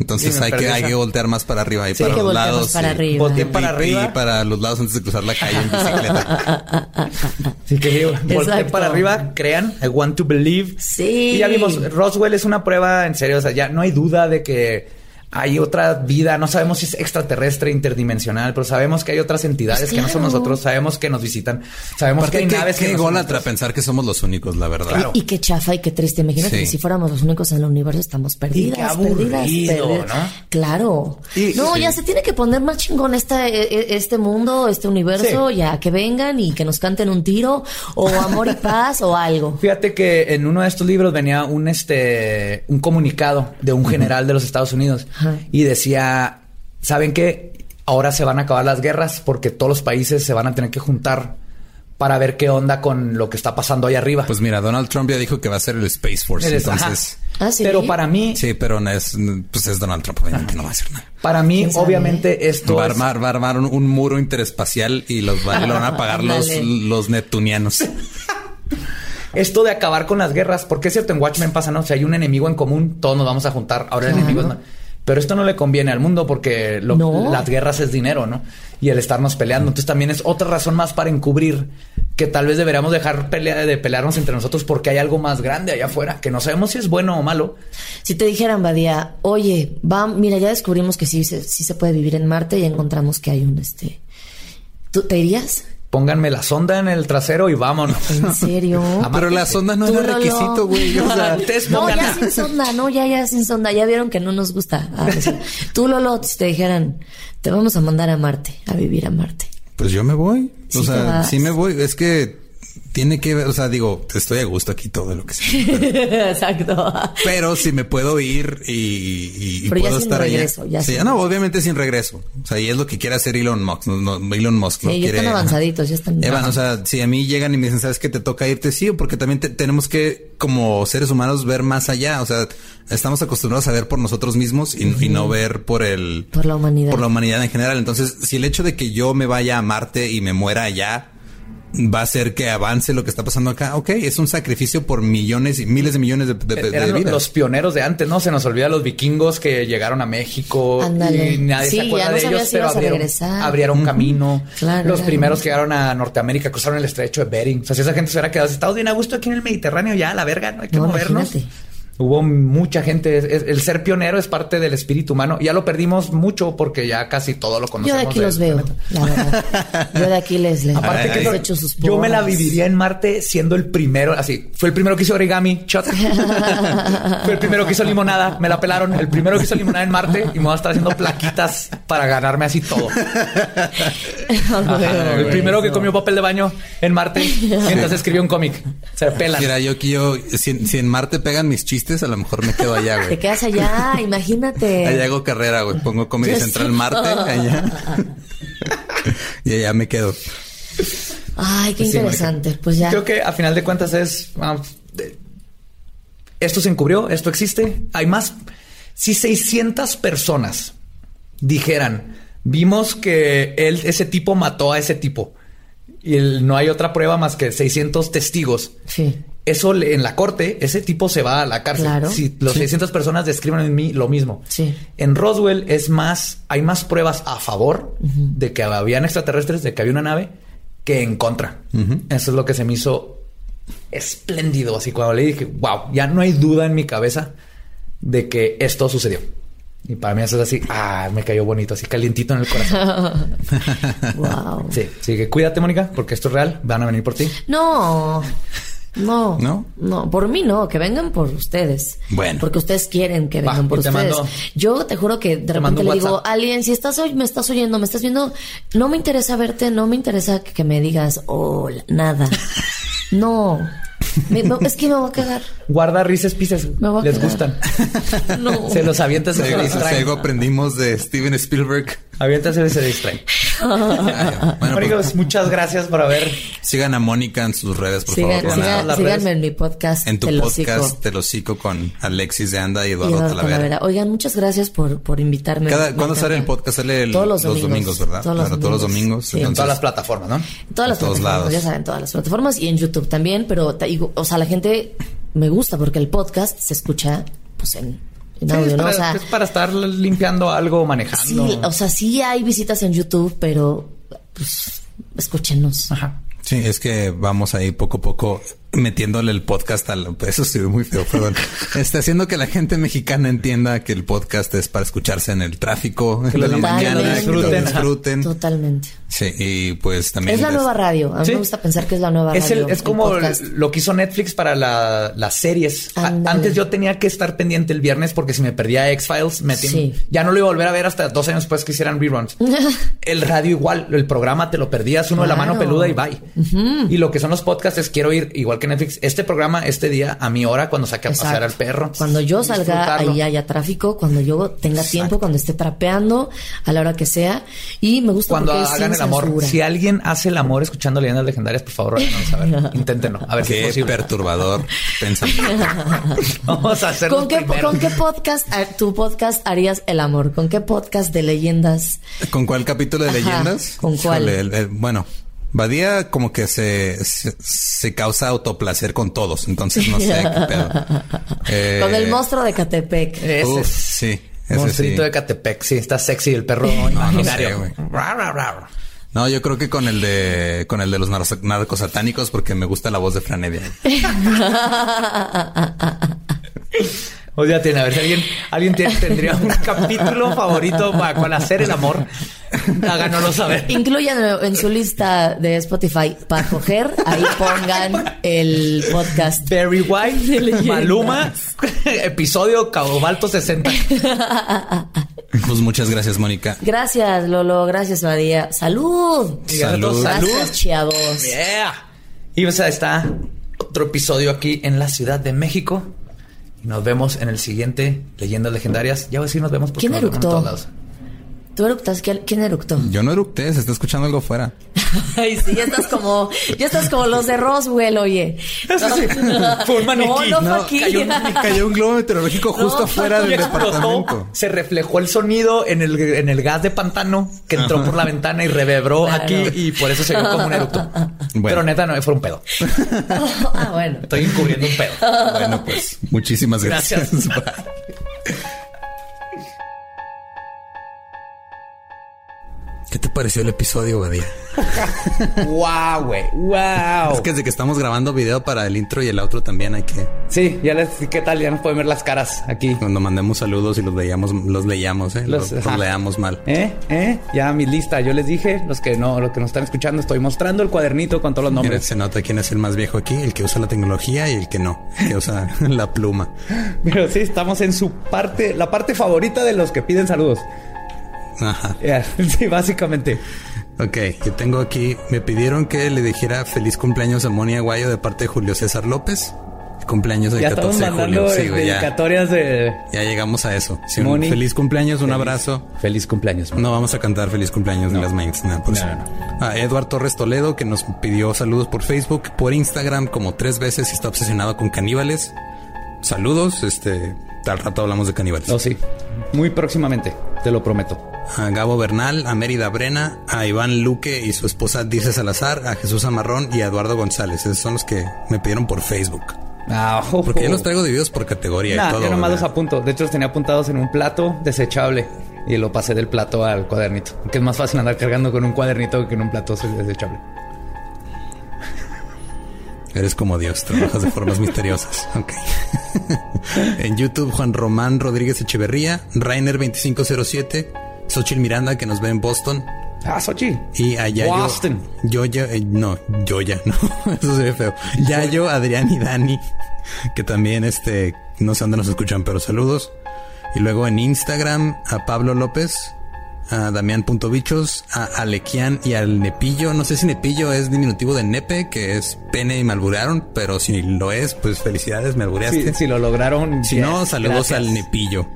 Entonces Sí, hay que, hay que voltear más para arriba y Sí, para hay que los voltear más lados. para y- arriba. Volteé y- para y arriba. para los lados antes de cruzar la calle en bicicleta. Así que digo, Exacto. para arriba, crean, I want to believe. Sí. Y ya vimos, Roswell es una prueba en serio, o sea, ya no hay duda de que hay otra vida, no sabemos si es extraterrestre, interdimensional, pero sabemos que hay otras entidades Pues que no son nosotros, sabemos que nos visitan, sabemos que hay qué, naves que no son ególatra nuestras. pensar que somos los únicos, la verdad. Claro. Y qué chafa y qué triste. Imagínate Sí. que si fuéramos los únicos en el universo estamos perdidas, qué aburrido, perdidas, perdidas. ¿no? Claro. Y- no, sí. ya se tiene que poner más chingón esta, e- e- este mundo, este universo, Sí. ya que vengan y que nos canten un tiro o amor y paz o algo. Fíjate que en uno de estos libros venía un este un comunicado de un general de los Estados Unidos Ajá. y decía, ¿saben qué? Ahora se van a acabar las guerras porque todos los países se van a tener que juntar para ver qué onda con lo que está pasando ahí arriba. Pues mira, Donald Trump ya dijo que va a ser el Space Force. Eres- entonces. Ah, sí. Pero para mí, sí, pero no es, pues es Donald Trump, obviamente no va a hacer nada. para mí, obviamente esto Va a es- armar, va a armar un, un muro interespacial y los van, lo van a pagar los, los neptunianos. esto de acabar con las guerras, porque es cierto, en Watchmen pasa, ¿no? Si hay un enemigo en común, todos nos vamos a juntar. Ahora el Claro. enemigo es... Pero esto no le conviene al mundo porque lo- No. las guerras es dinero, ¿no? Y el estarnos peleando. Entonces también es otra razón más para encubrir que tal vez deberíamos dejar pelea- de pelearnos entre nosotros porque hay algo más grande allá afuera que no sabemos si es bueno o malo. Si te dijeran, Badía, oye, va, mira, ya descubrimos que sí, se- sí se puede vivir en Marte y encontramos que hay un este. ¿Tú te irías? Pónganme la sonda en el trasero y vámonos. ¿En serio? Pero la sonda no era requisito, güey. O sea, Ustedes No, ya sin sonda, no, ya, ya sin sonda. Ya vieron que no nos gusta. Ah, sí. Tú, Lolo, si te dijeran, te vamos a mandar a Marte, a vivir a Marte. pues yo me voy. Sí o sea, sí me voy. Es que tiene que ver, o sea, digo, estoy a gusto aquí todo lo que sea. Exacto. Pero si me puedo ir y, y Pero ya puedo sin estar regreso, allá. ya Sí, sin no, obviamente sin regreso. O sea, y es lo que quiere hacer Elon Musk. No, no, Elon Musk no Sí, ya quiere. están avanzaditos, ya están. Evan, o sea, si a mí llegan y me dicen, ¿sabes qué te toca irte? Sí, porque también te- tenemos que, como seres humanos, ver más allá. O sea, estamos acostumbrados a ver por nosotros mismos y, y no ver por el... Por la humanidad. Por la humanidad en general. Entonces, si el hecho de que yo me vaya a Marte y me muera allá va a hacer que avance lo que está pasando acá, ok, es un sacrificio por millones y miles de millones de, de, de Eran lo- vidas. los pioneros de antes, ¿no? Se nos olvida los vikingos que llegaron a México Ándale. y nadie Sí, se acuerda ya no de ellos, si pero abrieron, abrieron camino. Claro, los claro. primeros que llegaron a Norteamérica cruzaron el estrecho de Bering. O sea, si esa gente se hubiera quedado, si estamos bien a gusto aquí en el Mediterráneo, ya, la verga, no hay que No, movernos. imagínate. Hubo mucha gente. es- es- el ser pionero es parte del espíritu humano. Ya lo perdimos mucho porque ya casi todo lo Yo conocemos. de aquí los veo, la verdad. Yo de aquí les les Aparte que he eso- hecho sus yo me la viviría en Marte siendo el primero, así, fue el primero que hizo origami, Chuck. fue el primero que hizo limonada, me la pelaron, el primero que hizo limonada en Marte y me voy a estar haciendo plaquitas para ganarme así todo. Ajá, el primero que comió papel de baño en Marte mientras escribió un cómic. Se pelan. Mira, yo aquí yo, si, si en Marte pegan mis chistes, a lo mejor me quedo allá, Te güey. quedas allá, imagínate. Allá hago carrera, güey. Pongo Comedy Yo Central. Marte, allá. y allá me quedo. Ay, qué Sí, interesante. Pues ya. Creo que a final de cuentas es. de- esto se encubrió, esto existe. Hay más. Si 600 personas dijeran, vimos que él, ese tipo mató a ese tipo y el- no hay otra prueba más que 600 testigos. Sí. Eso le- en la corte, ese tipo se va a la cárcel. Claro. Si los 600 personas describen en mí lo mismo. Sí. En Roswell es más, hay más pruebas a favor de que habían extraterrestres, de que había una nave, que en contra. Eso es lo que se me hizo espléndido. Así cuando le dije, wow, ya no hay duda en mi cabeza de que esto sucedió. Y para mí eso es así, ah, me cayó bonito, así calientito en el corazón. Wow. sí, así que cuídate, Mónica, porque esto es real, van a venir por ti. No. No. ¿No? No, por mí no, que vengan por ustedes. Bueno. Porque ustedes quieren que vengan por ustedes. mando- Yo te juro que de repente le digo, WhatsApp. alguien, si estás hoy, me estás oyendo, me estás viendo, no me interesa verte, no me interesa que, que me digas hola, nada. No. Me- es que me voy a cagar. Guarda rises pises, Me voy a les quedar. gustan. No. Se los avientas se algo aprendimos de Steven Spielberg. Avientas y se distraen. Bueno, pues, Amigos, muchas gracias por haber. sigan a Mónica en sus redes, por Sigan- favor. sigan- síganme redes. en mi podcast. En tu Te lo sigo. podcast Te lo sigo con Alexis de Anda y Y Eduardo Eduardo Talavera. Talavera. Oigan, muchas gracias por, por invitarme. Cada, ¿Cuándo sale el podcast? Sale el- Todos los domingos. ¿verdad? Todos los Claro, todos los domingos. En todas las plataformas, ¿no? En todas las En todos plataformas, lados. ya saben, en todas las plataformas y en YouTube también, pero o sea, la gente me gusta porque el podcast se escucha pues en, en Sí, audio, es, ¿no? para, O sea, es para estar limpiando algo, sí, manejando. o sea, sí hay visitas en YouTube, pero pues escúchenos. Ajá. Sí, es que vamos ahí poco a poco metiéndole el podcast al... Eso sí, muy feo, perdón. Está haciendo que la gente mexicana entienda que el podcast es para escucharse en el tráfico, Que lo de la disfruten, mañana, que lo disfruten. Totalmente. Sí, y pues también... Es la nueva radio. A mí Sí. me gusta pensar que es la nueva Es, radio. el, es como lo que hizo Netflix para la- las series. Antes yo tenía que estar pendiente el viernes porque si me perdía X-Files, me Sí. ya no lo iba a volver a ver hasta dos años después que hicieran reruns. el radio igual, el programa te lo perdías uno de la mano peluda y bye. Y lo que son los podcasts es quiero ir, igual que Netflix, este programa este día a mi hora cuando saque a pasear al perro. Cuando yo salga, ahí haya tráfico, cuando yo tenga tiempo, cuando esté trapeando, a la hora que sea. Y me gusta Cuando hagan el amor. censura. Si alguien hace el amor escuchando leyendas legendarias, por favor, háganos saber. Inténtenlo. A ver si es Qué posible. perturbador pensamiento. Vamos a hacerlo ¿Con qué. ¿Con qué podcast, ah, tu podcast harías el amor? ¿Con qué podcast de leyendas? ¿Con cuál capítulo de Ajá, leyendas? ¿con cuál? Híjole, el- el- bueno, Badía como que se, se, se causa autoplacer con todos, entonces no sé qué pedo. Eh, Con el monstruo de Catepec. Ese uf, sí, ese Monstruito sí. de Catepec, sí, está sexy el perro no imaginario. sé. No, yo creo que con el de con el de los narcos narcos satánicos porque me gusta la voz de Franevia. O sea, tiene, a ver si alguien, alguien tiene- tendría un capítulo favorito para, para hacer el amor. Háganoslo saber. Incluyan en su lista de Spotify para coger, ahí pongan el podcast. Barry White. Maluma, episodio Caubalto 60. Pues muchas gracias, Mónica. Gracias, Lolo. Gracias, Badía. ¡Salud! Y a nosotros, Salud. Salud. Gracias, chavos. Yeah. Y o sea, está otro episodio aquí en la Ciudad de México. Y nos vemos en el siguiente Leyendas Legendarias. Ya voy a decir nos vemos porque ¿Quién nos vemos en todos lados. ¿Tú eructas? ¿Quién eructó? Yo no eructé, se está escuchando algo afuera. Ay, sí, ya estás como, ya estás como los de Roswell, oye. Fue un maniquí. No, no, No, fue aquí. cayó un Cayó un globo meteorológico justo No, afuera del explotó. departamento. Se reflejó el sonido en el, en el gas de pantano que entró por la ventana y reverbró Claro. aquí y por eso se vio como un eructo. Bueno. Pero neta no fue un pedo. ah, bueno. Estoy encubriendo un pedo. Bueno, pues muchísimas gracias. Gracias. ¿Qué te pareció el episodio, Badía? wow, güey. Wow. Es que desde que estamos grabando video para el intro y el outro también hay que... Sí, ya les qué tal, ya nos pueden ver las caras aquí. Cuando mandemos saludos y los leíamos, los leíamos, ¿eh? Los- Los, los leamos mal. ¿Eh? ¿Eh? Ya mi lista, yo les dije, los que no, los que nos están escuchando, estoy mostrando el cuadernito con todos los Mira, nombres. se nota quién es el más viejo aquí, el que usa la tecnología y el que no, el que usa la pluma. Pero sí, estamos en su parte, la parte favorita de los que piden saludos. Ajá. Ya, Sí, básicamente. Ok, yo tengo aquí, me pidieron que le dijera feliz cumpleaños a Moni Aguayo de parte de Julio César López. Cumpleaños del Ya estamos 14 de julio. Sí, güey, ya, dedicatorias de ya llegamos a eso. Sí, un Moni. feliz cumpleaños, un Feliz- abrazo. Feliz cumpleaños. Moni. No vamos a cantar feliz cumpleaños No. de las mains. No, eso. no, A Eduard Torres Toledo, que nos pidió saludos por Facebook, por Instagram, como tres veces y está obsesionado con caníbales. Saludos, este, al rato hablamos de caníbales. Oh, sí. Muy próximamente, te lo prometo. A Gabo Bernal, a Mérida Brena, a Iván Luque y su esposa Dice Salazar, a Jesús Amarrón y a Eduardo González. Esos son los que me pidieron por Facebook. Ah. Porque yo los traigo divididos por categoría Nah, y todo. yo nomás los apunto. De hecho, los tenía apuntados en un plato desechable. Y lo pasé del plato al cuadernito. Que es más fácil andar cargando con un cuadernito que en un plato desechable. Eres como Dios, trabajas de formas misteriosas. Ok. en YouTube, Juan Román Rodríguez Echeverría, Rainer 2507, Xochitl Miranda, que nos ve en Boston, Ah, Sochi. y a Yayo. Boston. Yoya, eh, no, Yoya, no, eso se ve feo. Yayo, Adrián y Dani, que también, este, no sé dónde nos escuchan, pero saludos. Y luego en Instagram, a Pablo López, a Damián.bichos, a Alequian y al Nepillo. No sé si Nepillo es diminutivo de Nepe, que es pene y me pero si lo es, pues felicidades, me albureaste. Si, si lo lograron. Si yes, no, saludos gracias. al Nepillo.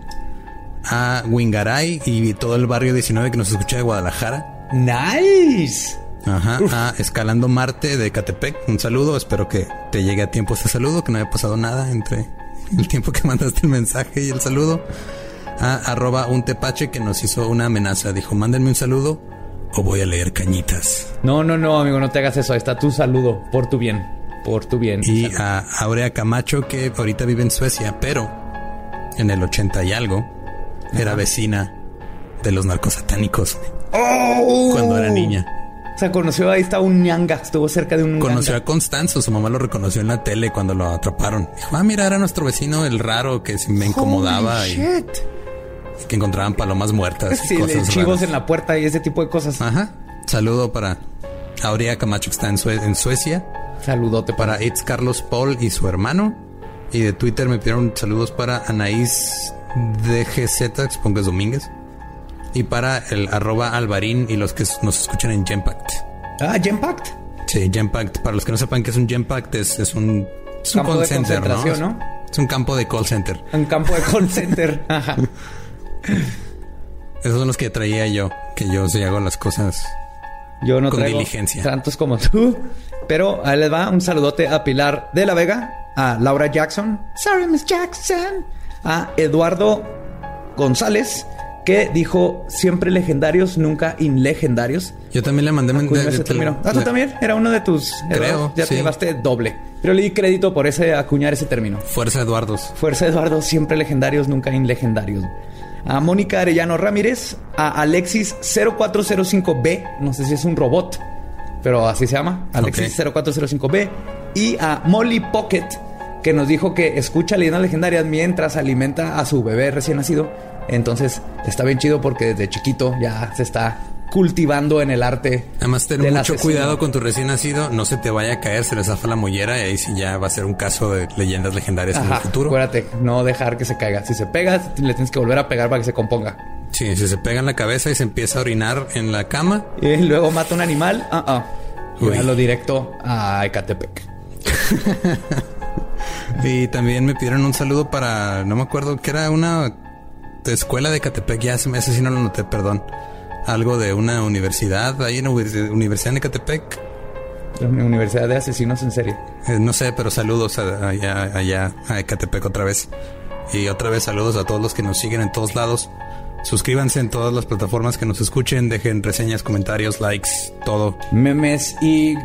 A Wingaray y todo el barrio 19 que nos escucha de Guadalajara. Nice. Ajá, a Escalando Marte de Catepec. Un saludo, espero que te llegue a tiempo este saludo, que no haya pasado nada entre el tiempo que mandaste el mensaje y el saludo. A arroba un tepache que nos hizo una amenaza. Dijo, mándenme un saludo o voy a leer cañitas. No, no, no, amigo, no te hagas eso. Ahí está tu saludo. Por tu bien. Por tu bien. Y Salud. a Aurea Camacho que ahorita vive en Suecia, pero en el 80 y algo era vecina de los narcosatánicos ¡Oh! cuando era niña. O sea, conoció, ahí está un ñanga. Estuvo cerca de un Conoció ñanga. a Constanzo, su mamá lo reconoció en la tele cuando lo atraparon. Dijo, ah, mira, era nuestro vecino, el raro que me incomodaba Holy y, shit. Que encontraban palomas muertas y Sí, cosas chivos raras. en la puerta y ese tipo de cosas. Ajá. Saludo para Aurea Camacho que está en, Sue- en Suecia. Saludote para Para It's Carlos Paul y su hermano. Y de Twitter me pidieron saludos para Anaís DGZ, supongo que es Domínguez. Y para el arroba Alvarín y los que nos escuchan en Gempact. Ah, Gempact. Sí, Gempact. Para los que no sepan qué es un Gempact, es, es un, es un Campo call de center, ¿no? Es un campo de call center. Un campo de call center. Ajá. Esos son los que traía yo, que yo sí hago las cosas. Yo no Con traigo diligencia. tantos como tú. Pero ahí les va un saludote a Pilar de la Vega, a Laura Jackson. Sorry, Miss Jackson. A Eduardo González, que dijo siempre legendarios, nunca inlegendarios. Yo también le mandé men- Acuñó de- ese de- término. Ah, tú de- también. Era uno de tus. Creo. Ya sí. te llevaste doble. Pero le di crédito por ese acuñar ese término. Fuerza Eduardos. Fuerza Eduardo, siempre legendarios, nunca inlegendarios. A Mónica Arellano Ramírez, a Alexis 0405B, no sé si es un robot, pero así se llama, Alexis 0405B, y a Molly Pocket, que nos dijo que escucha leyendas legendarias mientras alimenta a su bebé recién nacido. Entonces está bien chido porque desde chiquito ya se está cultivando en el arte. Además, ten mucho asesino. cuidado con tu recién nacido. No se te vaya a caer, se le zafa la mollera y ahí sí ya va a ser un caso de leyendas legendarias en el futuro. acuérdate, no dejar que se caiga. Si se pega, le tienes que volver a pegar para que se componga. Sí, si se pega en la cabeza y se empieza a orinar en la cama, Y luego mata un animal. Ah, ah. Lo directo a Ecatepec. y también me pidieron un saludo para, no me acuerdo, que era una escuela de Ecatepec, ya ese sí no lo noté, perdón. Algo de una universidad, ahí en la Universidad de Ecatepec. La Universidad de Asesinos en Serie. Eh, no sé, pero saludos allá, allá a Ecatepec otra vez. Y otra vez saludos a todos los que nos siguen en todos lados. Suscríbanse en todas las plataformas que nos escuchen, dejen reseñas, comentarios, likes, todo. Memes y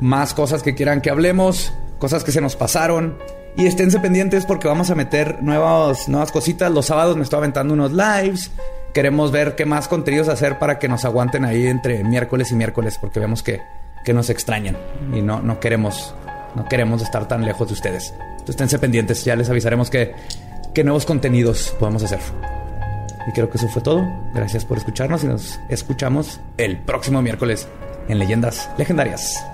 más cosas que quieran que hablemos, cosas que se nos pasaron. Y esténse pendientes porque vamos a meter nuevas, nuevas cositas. Los sábados me estoy aventando unos lives. Queremos ver qué más contenidos hacer para que nos aguanten ahí entre miércoles y miércoles porque vemos que, que nos extrañan y no, no queremos no queremos estar tan lejos de ustedes. Entonces esténse pendientes, ya les avisaremos que, qué nuevos contenidos podemos hacer. Y creo que eso fue todo. Gracias por escucharnos y nos escuchamos el próximo miércoles en Leyendas Legendarias.